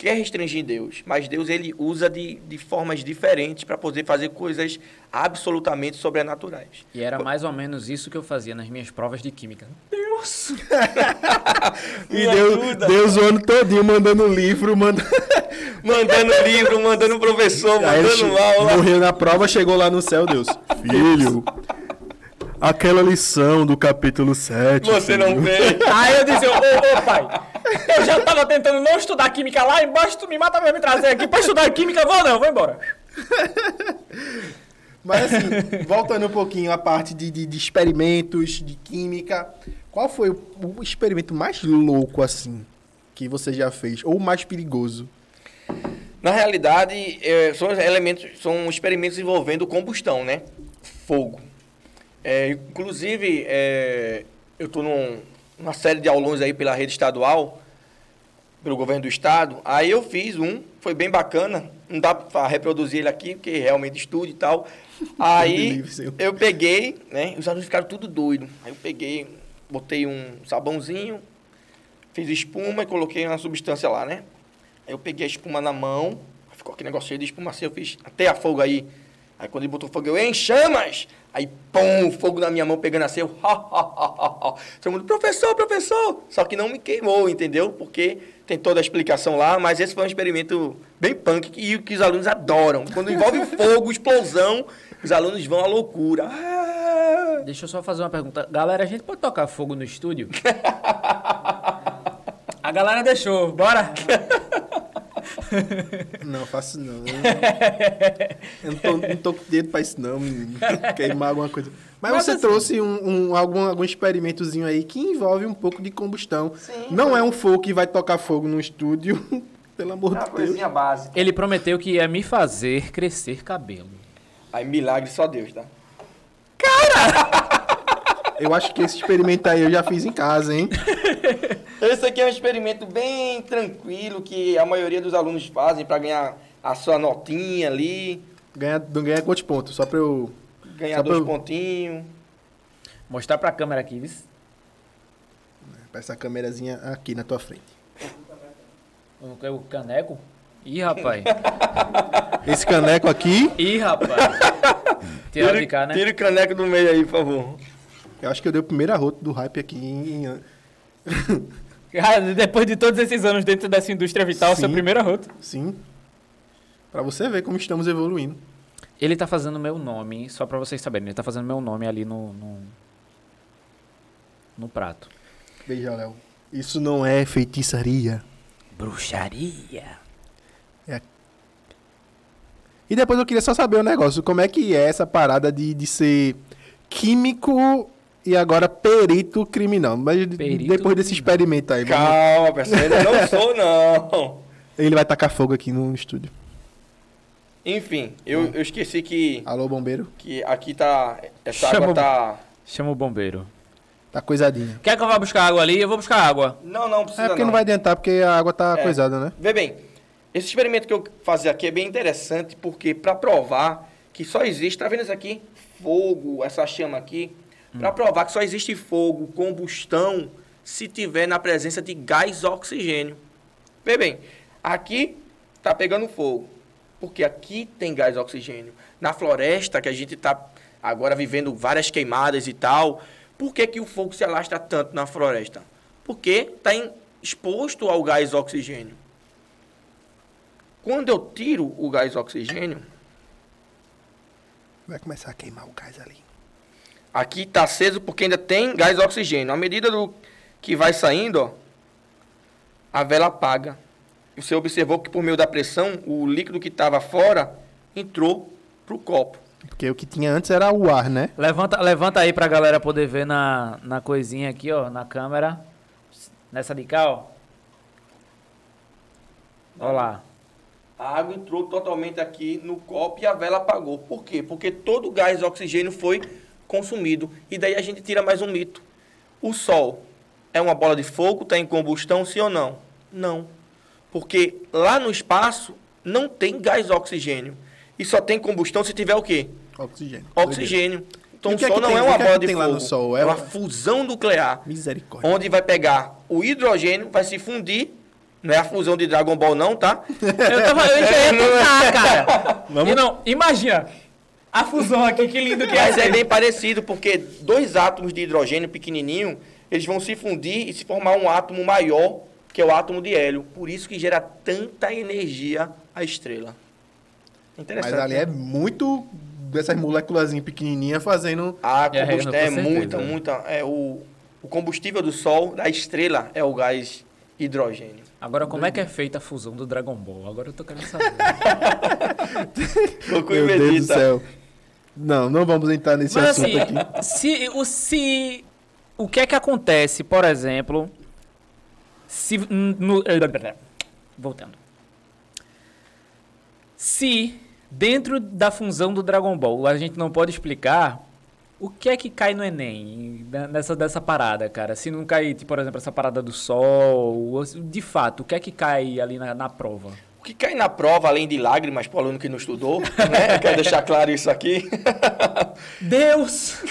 quer restringir Deus, mas Deus ele usa de, de formas diferentes para poder fazer coisas absolutamente sobrenaturais. E era mais ou menos isso que eu fazia nas minhas provas de química. Deus! E Deus, Deus o ano todinho mandando livro, mandando... mandando livro, mandando professor, Aí mandando aula. morreu na prova, chegou lá no céu, Deus. Filho, aquela lição do capítulo 7. Você não vê. Aí eu disse, ô, ô, pai, eu já tava tentando não estudar química lá embaixo, tu me mata pra me trazer aqui pra estudar química, vou não, vou embora. Mas assim, voltando um pouquinho à parte de, de, de experimentos, de química, qual foi o, o experimento mais louco, assim, que você já fez? Ou o mais perigoso? Na realidade, é, são elementos, são experimentos envolvendo combustão, né? Fogo. É, inclusive, é, eu estou numa série de aulões aí pela rede estadual, pelo governo do estado. Aí eu fiz um, foi bem bacana. Não dá para reproduzir ele aqui, porque realmente estudo e tal. Aí eu peguei, né? Os alunos ficaram tudo doido. Aí eu peguei, botei um sabãozinho, fiz espuma e coloquei uma substância lá, né? Aí eu peguei a espuma na mão, ficou aquele negócio de espuma assim, eu fiz até a fogo aí. Aí quando ele botou fogo, eu, em chamas! Aí, pum, fogo na minha mão pegando assim, eu, ha, ha, ha, ha. Todo mundo, professor, professor! Só que não me queimou, entendeu? Porque tem toda a explicação lá, mas esse foi um experimento bem punk que, que os alunos adoram. Quando envolve fogo, explosão, os alunos vão à loucura. Ah! Deixa eu só fazer uma pergunta. Galera, a gente pode tocar fogo no estúdio? A galera deixou, bora? Não, faço não. Eu não tô, não tô com dedo pra isso não, menino. Queimar alguma coisa. Mas, Mas você assim- trouxe um, um- algum, algum experimentozinho aí que envolve um pouco de combustão. não é um fogo que vai tocar fogo no estúdio. Pelo amor Uma de Deus. coisinha básica. Ele prometeu que ia me fazer crescer cabelo. Aí milagre só Deus, tá? Eu acho que esse experimento aí eu já fiz em casa, hein? Esse aqui é um experimento bem tranquilo que a maioria dos alunos fazem para ganhar a sua notinha ali, Ganha, não ganha quantos pontos? Só pra eu. ganhar Só dois eu- pontinhos. Mostrar pra câmera aqui, viu? Pra essa câmerazinha aqui na tua frente. O, o caneco? Ih, rapaz. Esse caneco aqui, Ih, rapaz. Tira de cá, né? tira o caneco do meio aí, por favor. Eu acho que eu dei o primeiro arroto do hype aqui em. Cara, depois de todos esses anos dentro dessa indústria vital, Sim. seu primeiro arroto. Sim. Pra você ver como estamos evoluindo. Ele tá fazendo meu nome, só pra vocês saberem, ele tá fazendo meu nome ali no. no, no prato. Veja, Léo. Isso não é feitiçaria. Bruxaria. E depois eu queria só saber um negócio. Como é que é essa parada de, de ser químico e agora perito criminal? Mas Perito depois desse experimento aí, Calma, pessoal, eu não sou não. ele vai tacar fogo aqui no estúdio. Enfim, eu, eu esqueci que, Alô, bombeiro? que aqui tá. Essa Chama água o- tá. Chama o bombeiro. Tá coisadinha. Quer que eu vá buscar água ali? Eu vou buscar água. Não, não precisa. É porque não vai adiantar, porque a água tá É. coisada, né? Vê bem, Esse experimento que eu fazer aqui é bem interessante, porque para provar que só existe, tá vendo isso aqui? Fogo, essa chama aqui. Para provar que só existe fogo, combustão, se tiver na presença de gás oxigênio. Vê bem, aqui tá pegando fogo, porque aqui tem gás oxigênio. Na floresta, que a gente tá agora vivendo várias queimadas e tal, por que, que o fogo se alastra tanto na floresta? Porque está exposto ao gás oxigênio. Quando eu tiro o gás oxigênio, Vai começar a queimar o gás ali. Aqui está aceso porque ainda tem gás oxigênio. À medida do que vai saindo, ó, a vela apaga. Você observou que por meio da pressão, o líquido que estava fora entrou para o copo. Porque o que tinha antes era o ar, né? Levanta, levanta aí pra galera poder ver na, na coisinha aqui, ó, na câmera. Nessa de cá, ó. Ó lá. A água entrou totalmente aqui no copo e a vela apagou. Por quê? Porque todo o gás oxigênio foi consumido. E daí a gente tira mais um mito. O Sol é uma bola de fogo, está em combustão, sim ou não? Não. Porque lá no espaço não tem gás oxigênio. E só tem combustão se tiver o quê? Oxigênio. Oxigênio. Então E o é Sol que não tem- é uma que é bola que de tem lá fogo. no Sol? É É uma uma- fusão nuclear Misericórdia. onde vai pegar o hidrogênio, vai se fundir. Não é a fusão de Dragon Ball, não, tá? Eu tava. Eu já ia tentar, cara. Vamos- E não, imagina. A fusão aqui, que lindo que Mas é. é bem parecido, porque dois átomos de hidrogênio pequenininho, eles vão se fundir e se formar um átomo maior, que é o átomo de hélio. Por isso que gera tanta energia a estrela. Interessante. Mas ali né? é muito dessas moléculas pequenininhas fazendo... A É, combustão com é, certeza. muita, muita. É o, o combustível do Sol, da estrela, é o gás hidrogênio. Agora, como é que é feita a fusão do Dragon Ball? Agora eu tô querendo saber. Meu Deus do céu. Não, não vamos entrar nesse Mas assunto assim, aqui. se, o, se. O que é que acontece, por exemplo. Se. No, voltando. Se dentro da função do Dragon Ball a gente não pode explicar. O que é que cai no Enem nessa dessa parada, cara? Se não cai, tipo, por exemplo, essa parada do sol, de fato, o que é que cai ali na, na prova? O que cai na prova, além de lágrimas para o aluno que não estudou, né? Eu quero deixar claro isso aqui. Deus!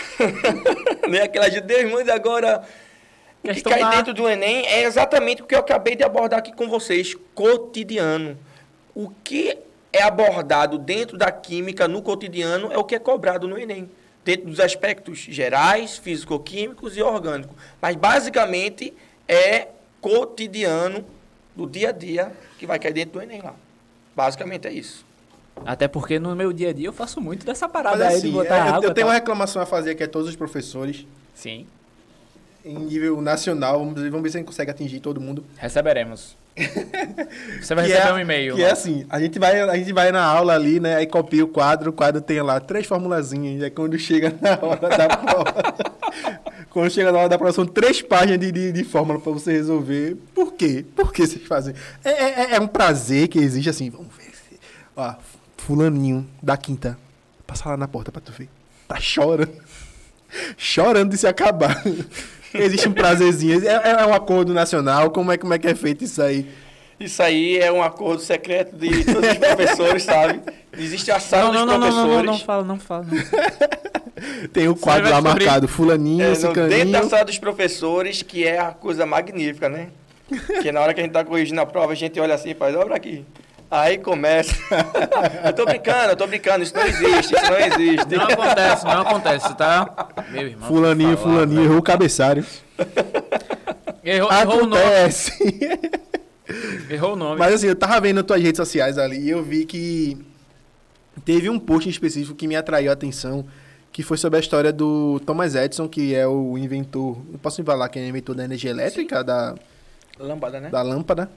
né? Aquela de Deus, mas agora. O que cai dentro do Enem é exatamente o que eu acabei de abordar aqui com vocês: cotidiano. O que é abordado dentro da química no cotidiano é o que é cobrado no Enem. Dentro dos aspectos gerais, físico-químicos e orgânicos. Mas basicamente é cotidiano do dia a dia que vai cair dentro do Enem lá. Basicamente é isso. Até porque no meu dia a dia eu faço muito dessa parada Mas aí assim, de botar é, eu, água. eu tenho uma reclamação a fazer aqui a todos os professores. Sim, Em nível nacional, vamos, vamos ver se a gente consegue atingir todo mundo. receberemos. Você vai receber é- um e-mail. Que é assim, a gente, vai, a gente vai na aula ali, né? Aí copia o quadro, o quadro tem lá três formulazinhas. E aí quando chega na hora da prova. quando chega na hora da prova, são três páginas de, de, de fórmula pra você resolver. Por quê? Por que vocês fazem? É, é, é um prazer que existe assim, vamos ver. Ó, fulaninho da quinta. Passa lá na porta pra tu ver. Tá chorando. Chorando de se acabar. Existe um prazerzinho. É, é um acordo nacional. Como é, como é que é feito isso aí? Isso aí é um acordo secreto de todos os professores, sabe? Existe a sala Não, não, dos não, não, não, professores. não, não fala, não fala. não. Tem o quadro vai lá descobrir. marcado, fulaninho, É, cicaninho. dentro da sala dos professores, que é a coisa magnífica, né? Que na hora que a gente tá corrigindo a prova, a gente olha assim e faz, olha aqui. Aí começa. eu tô brincando, eu tô brincando, isso não existe, isso não existe. Não acontece, não acontece, tá? Meu irmão. Fulaninho, falar, fulaninho, velho. errou o cabeçário. Errou, errou o nome. Acontece. Errou o nome. Mas assim, eu tava vendo tuas redes sociais ali e eu vi que teve um post em específico que me atraiu a atenção, que foi sobre a história do Thomas Edison, que é o inventor, não posso falar que é o inventor da energia elétrica, da, Lambada, né? da lâmpada.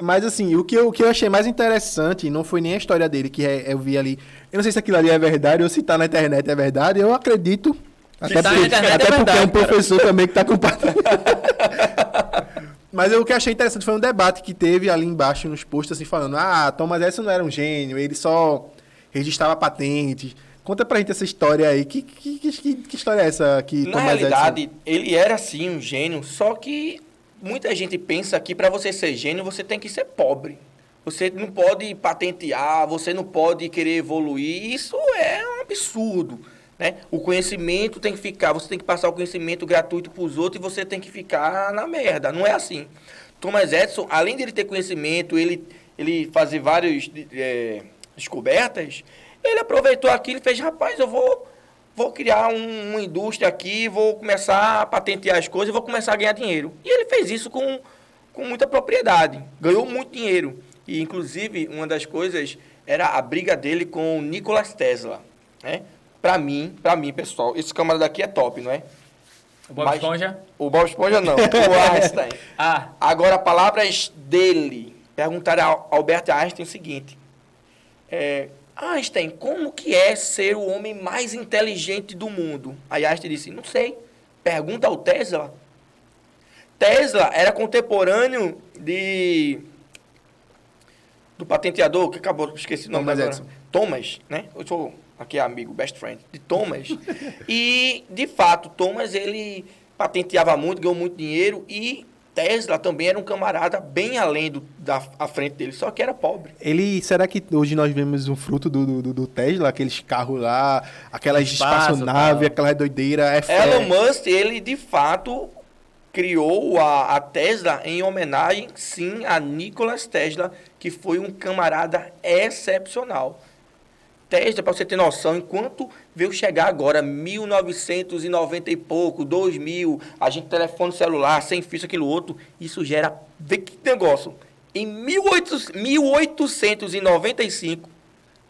Mas assim, o que, eu, o que eu achei mais interessante não foi nem a história dele, que é- eu vi ali. Eu não sei se aquilo ali é verdade ou se tá na internet é verdade, eu acredito. Até, tá na porque, internet é até porque é verdade, um professor também que tá compartilhando. Mas eu- o que eu achei interessante foi um debate que teve ali embaixo nos posts, assim, falando: ah, Thomas Edison não era um gênio, ele só registrava patentes. Conta pra gente essa história aí. Que, que, que, que história é essa que Na Thomas realidade, ele era sim um gênio, só que muita gente pensa que para você ser gênio você tem que ser pobre. Você não pode patentear, você não pode querer evoluir. Isso é um absurdo. Né? O conhecimento tem que ficar, você tem que passar o conhecimento gratuito para os outros e você tem que ficar na merda. Não é assim. Thomas Edison, além de ele ter conhecimento, ele, ele fazer várias é, descobertas, ele aproveitou aquilo e fez, rapaz, eu vou, vou criar um, uma indústria aqui, vou começar a patentear as coisas e vou começar a ganhar dinheiro. E ele fez isso com, com muita propriedade, ganhou muito dinheiro. E, inclusive, uma das coisas era a briga dele com o Nikola Tesla. Né? Para mim, para mim, pessoal, esse camarada daqui é top, não é? O Bob Mas- Esponja? O Bob Esponja não, o Einstein. Ah, Agora, palavras dele. Perguntaram ao Albert Einstein o seguinte. É, Einstein, como que é ser o homem mais inteligente do mundo? Aí Einstein disse, não sei. Pergunta ao Tesla. Tesla era contemporâneo de do patenteador, que acabou, esqueci o nome Thomas agora. Edison. Thomas, né? Eu sou aqui amigo, best friend de Thomas. e, de fato, Thomas, ele patenteava muito, ganhou muito dinheiro e Tesla também era um camarada bem além do, da à frente dele, só que era pobre. Ele, será que hoje nós vemos um fruto do, do, do Tesla, aqueles carros lá, aquelas Espaço, espaçonaves, tal. aquela doideira, é. Elon Musk, ele de fato criou a, a Tesla em homenagem, sim, a Nikola Tesla, que foi um camarada excepcional. Tesla, para você ter noção, enquanto veio chegar agora, 1990 e pouco, 2000, a gente telefone celular, sem fio, aquilo outro, isso gera, vê que negócio. Em 1800 1895,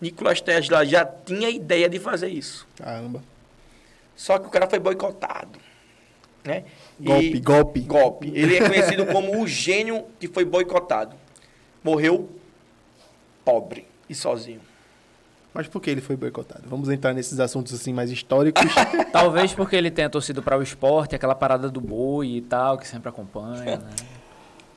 Nikola Tesla já tinha ideia de fazer isso. Caramba. Só que o cara foi boicotado. Né? Golpe, golpe. Golpe. Ele é conhecido como o gênio que foi boicotado. Morreu pobre e sozinho. Mas por que ele foi boicotado? Vamos entrar nesses assuntos assim mais históricos. talvez porque ele tenha torcido para o esporte, aquela parada do boi e tal, que sempre acompanha, né?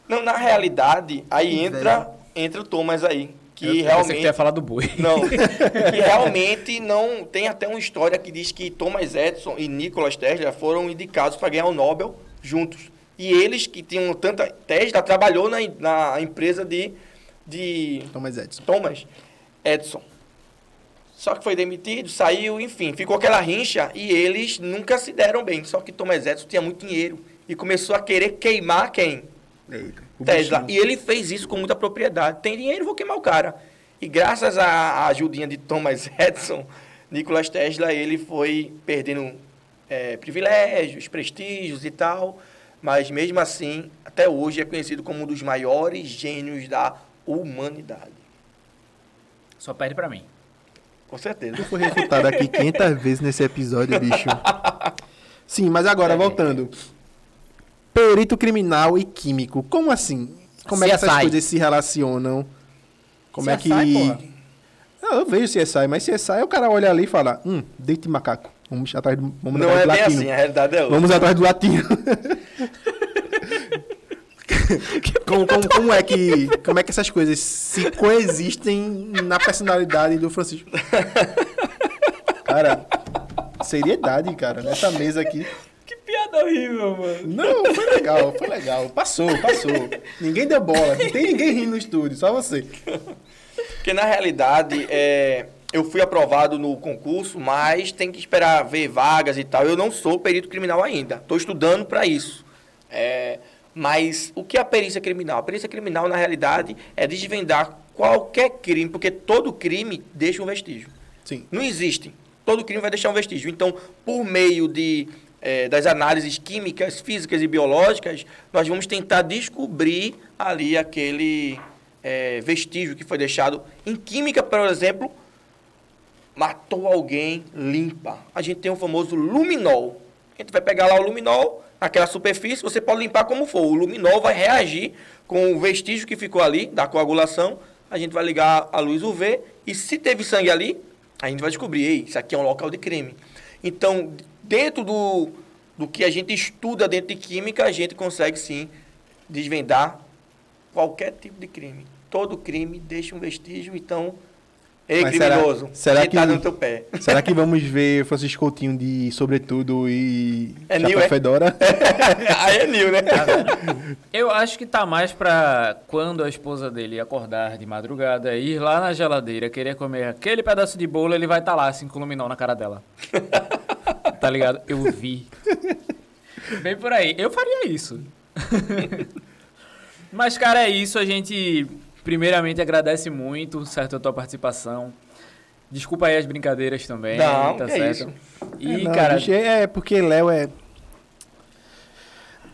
Não, na realidade, aí entra, entra o Thomas aí. Que Eu pensei realmente. que falar do boi. Não, que realmente não. Tem até uma história que diz que Thomas Edison e Nikola Tesla foram indicados para ganhar o Nobel juntos. E eles que tinham tanta. Tesla trabalhou na, na empresa de, de Thomas Edison. Thomas Edison. Só que foi demitido, saiu, enfim, ficou aquela rincha e eles nunca se deram bem. Só que Thomas Edison tinha muito dinheiro e começou a querer queimar quem? Eita, o Tesla. bichinho. E ele fez isso com muita propriedade. Tem dinheiro, vou queimar o cara. E graças à ajudinha de Thomas Edison, Nikola Tesla, ele foi perdendo é, privilégios, prestígios e tal. Mas mesmo assim, até hoje é conhecido como um dos maiores gênios da humanidade. Só perde pra mim. Com certeza. Tu foi refutado aqui 500 vezes nesse episódio, bicho. Sim, mas agora, voltando. Perito criminal e químico. Como assim? Como é que essas CSI. coisas se relacionam? Como é CSI, que... porra. Não, eu vejo CSI, mas CSI o cara olha ali e fala, hum, deite de macaco. Vamos atrás do, vamos Não atrás é do bem latino. assim, a realidade é outra. Vamos atrás do latino. como, como, como é que, como é que essas coisas se coexistem na personalidade do Francisco? Cara, seriedade, cara, nessa mesa aqui. Que piada horrível, mano. Não, foi legal, foi legal. Passou, passou. Ninguém deu bola, não tem ninguém rindo no estúdio, só você. Porque na realidade, é, eu fui aprovado no concurso, mas tem que esperar ver vagas e tal. Eu não sou perito criminal ainda. Estou estudando para isso. É, mas o que é a perícia criminal? A perícia criminal, na realidade, é desvendar qualquer crime, porque todo crime deixa um vestígio. Sim. Não existe. Todo crime vai deixar um vestígio. Então, por meio de, eh, das análises químicas, físicas e biológicas, nós vamos tentar descobrir ali aquele eh, vestígio que foi deixado. Em química, por exemplo, matou alguém, limpa. A gente tem o famoso luminol. A gente vai pegar lá o luminol, naquela superfície, você pode limpar como for. O luminol vai reagir com o vestígio que ficou ali, da coagulação. A gente vai ligar a luz UV e se teve sangue ali, a gente vai descobrir, ei, isso aqui é um local de crime. Então, dentro do, do que a gente estuda dentro de química, a gente consegue sim desvendar qualquer tipo de crime. Todo crime deixa um vestígio, então Ei, Mas será- criminoso. será sentado que- no teu pé. Será que vamos ver Francisco Coutinho de sobretudo e É chapéu Nil, é? fedora? Aí é Nil, né? Eu acho que tá mais pra quando a esposa dele acordar de madrugada, ir lá na geladeira, querer comer aquele pedaço de bolo, ele vai estar lá, assim, com luminol na cara dela. tá ligado? Eu vi. Bem por aí. Eu faria isso. Mas, cara, é isso. A gente, primeiramente, agradece muito, certo, a tua participação. Desculpa aí as brincadeiras também, Não, tá que é certo? isso. E, É, não, cara, gente, é porque Léo é.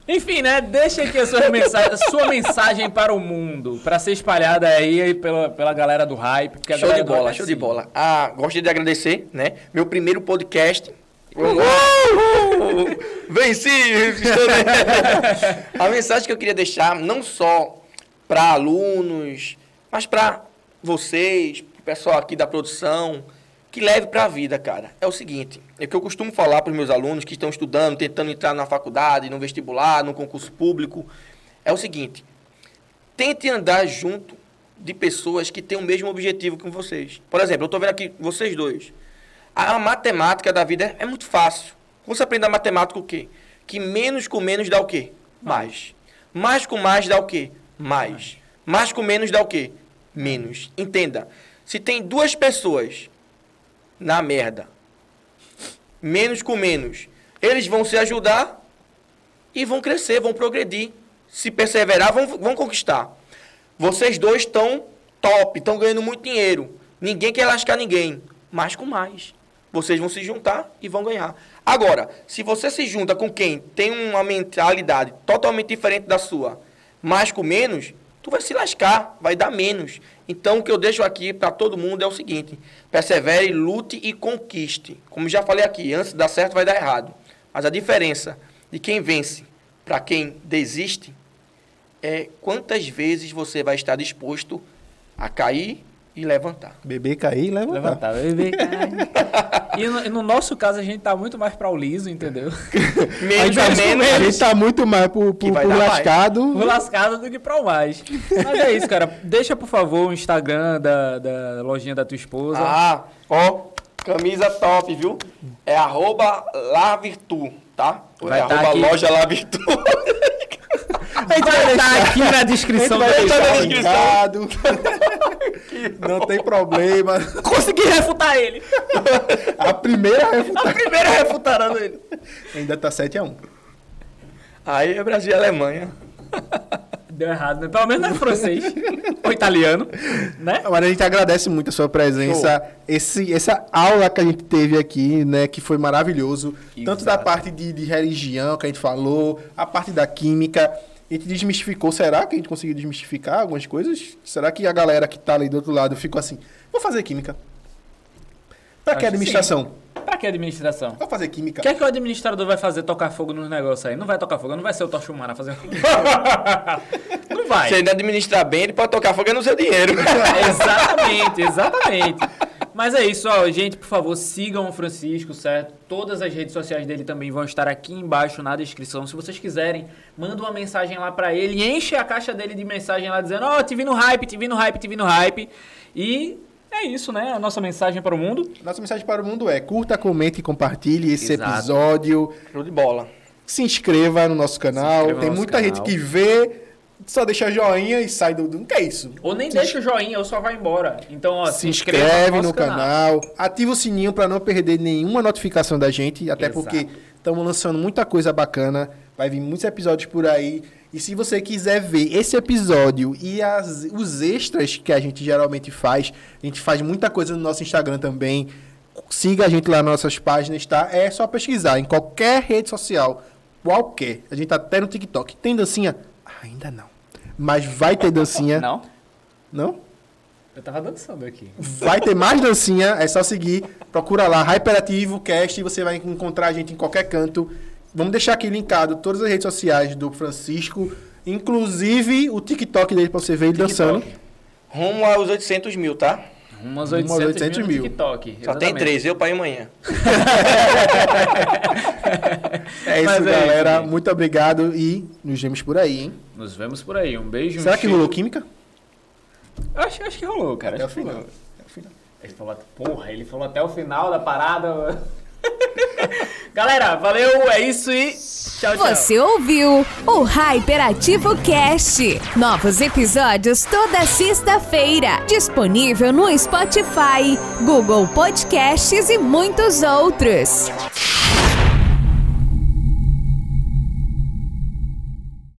Enfim, né? Deixa aqui a sua mensagem, sua mensagem para o mundo, para ser espalhada aí pela, pela galera do hype. Show de bola, é show de assim. bola. Ah, gostaria de agradecer, né? Meu primeiro podcast. Uhul! Venci! A mensagem que eu queria deixar, não só para alunos, mas para vocês, pro pessoal aqui da produção, que leve para a vida, cara. É o seguinte, é o que eu costumo falar para os meus alunos que estão estudando, tentando entrar na faculdade, no vestibular, no concurso público, é o seguinte, tente andar junto de pessoas que têm o mesmo objetivo que vocês. Por exemplo, eu estou vendo aqui vocês dois. A matemática da vida é, é muito fácil. Você aprende a matemática o quê? Que menos com menos dá o quê? Mais. Mais com mais dá o quê? Mais. Mais com menos dá o quê? Menos. Entenda. Se tem duas pessoas na merda, menos com menos, eles vão se ajudar e vão crescer, vão progredir. Se perseverar, vão, vão conquistar. Vocês dois estão top, estão ganhando muito dinheiro. Ninguém quer lascar ninguém, mais com mais. Vocês vão se juntar e vão ganhar. Agora, se você se junta com quem tem uma mentalidade totalmente diferente da sua, mais com menos, tu vai se lascar, vai dar menos. Então, o que eu deixo aqui para todo mundo é o seguinte: persevere, lute e conquiste. Como já falei aqui, antes de dar certo vai dar errado. Mas a diferença de quem vence para quem desiste é quantas vezes você vai estar disposto a cair e levantar. Beber, cair e levantar. Levantar, bebê, cara. E no, e no nosso caso, a gente tá muito mais pra o liso, entendeu? A Menos gente, a tá, menos. a gente tá muito mais pro, pro, pro dar mais. lascado. O lascado do que pra o mais. Mas é isso, cara. Deixa, por favor, o Instagram da, da lojinha da tua esposa. Ah, ó, camisa top, viu? É arroba Lavirtu, tá? Vai é tá arroba aqui. loja Lavirtu. Vai estar aqui na descrição do linkado. Não tem problema. Consegui refutar ele. A primeira refuta- A primeira refutando ele. ainda tá 7x1. Aí é Brasil e Alemanha. Deu errado, né? Pelo menos não é francês. Ou italiano, né? Agora a gente agradece muito a sua presença, esse, essa aula que a gente teve aqui, né, que foi maravilhoso, tanto da Exato. parte de, de religião que a gente falou, a parte da química, a gente desmistificou, será que a gente conseguiu desmistificar algumas coisas? Será que a galera que tá ali do outro lado ficou assim, vou fazer química? Pra que administração? Pra que administração? Vou fazer química. O que é que o administrador vai fazer? Tocar fogo nos negócios aí? Não vai tocar fogo, não vai ser o Tocha Humana fazendo. não vai. Se ainda administrar bem, ele pode tocar fogo no seu dinheiro. exatamente, exatamente. Mas é isso, ó, gente, por favor, sigam o Francisco, certo? Todas as redes sociais dele também vão estar aqui embaixo na descrição. Se vocês quiserem, manda uma mensagem lá pra ele, e enche a caixa dele de mensagem lá dizendo: "Ó, te vi no hype, te vi no hype, te vi no hype". E é isso, né? A nossa mensagem para o mundo. Nossa mensagem para o mundo é, curta, comente e compartilhe esse Exato. episódio. Show de bola. Se inscreva no nosso canal. inscreva no Tem nosso muita canal. gente que vê, só deixa joinha e sai do... Não que é isso? Ou nem deixa o joinha, ou só vai embora. Então, ó, se inscreve no, canal, ativa o sininho para não perder nenhuma notificação da gente, até Exato. porque estamos lançando muita coisa bacana, vai vir muitos episódios por aí. E se você quiser ver esse episódio e as- os extras que a gente geralmente faz, a gente faz muita coisa no nosso Instagram também. Siga a gente lá nas nossas páginas, tá? É só pesquisar em qualquer rede social, qualquer. A gente tá até no TikTok. Tem dancinha? Ainda não. Mas vai ter dancinha. Não? Não? Eu tava dançando aqui. Vai ter mais dancinha, é só seguir. Procura lá, Hyperativo Cast, e você vai encontrar a gente em qualquer canto. Vamos deixar aqui linkado todas as redes sociais do Francisco, inclusive o TikTok dele pra você ver ele dançando. Rumo aos 800 mil, tá? Umas Umas 800, 800 mil no mil. TikTok. Só tem três, eu para ir amanhã. É isso, Mas é isso, galera. gente. Muito obrigado e nos vemos por aí, hein? Nos vemos por aí. Um beijo. um Será que cheiro. rolou química? Acho, acho que rolou, cara. Até o acho que final. rolou. Até o final. Ele falou, porra, ele falou até o final da parada. Galera, valeu, é isso e tchau, tchau. Você ouviu o Hyperativo Cast. Novos episódios toda sexta-feira. Disponível no Spotify, Google Podcasts e muitos outros.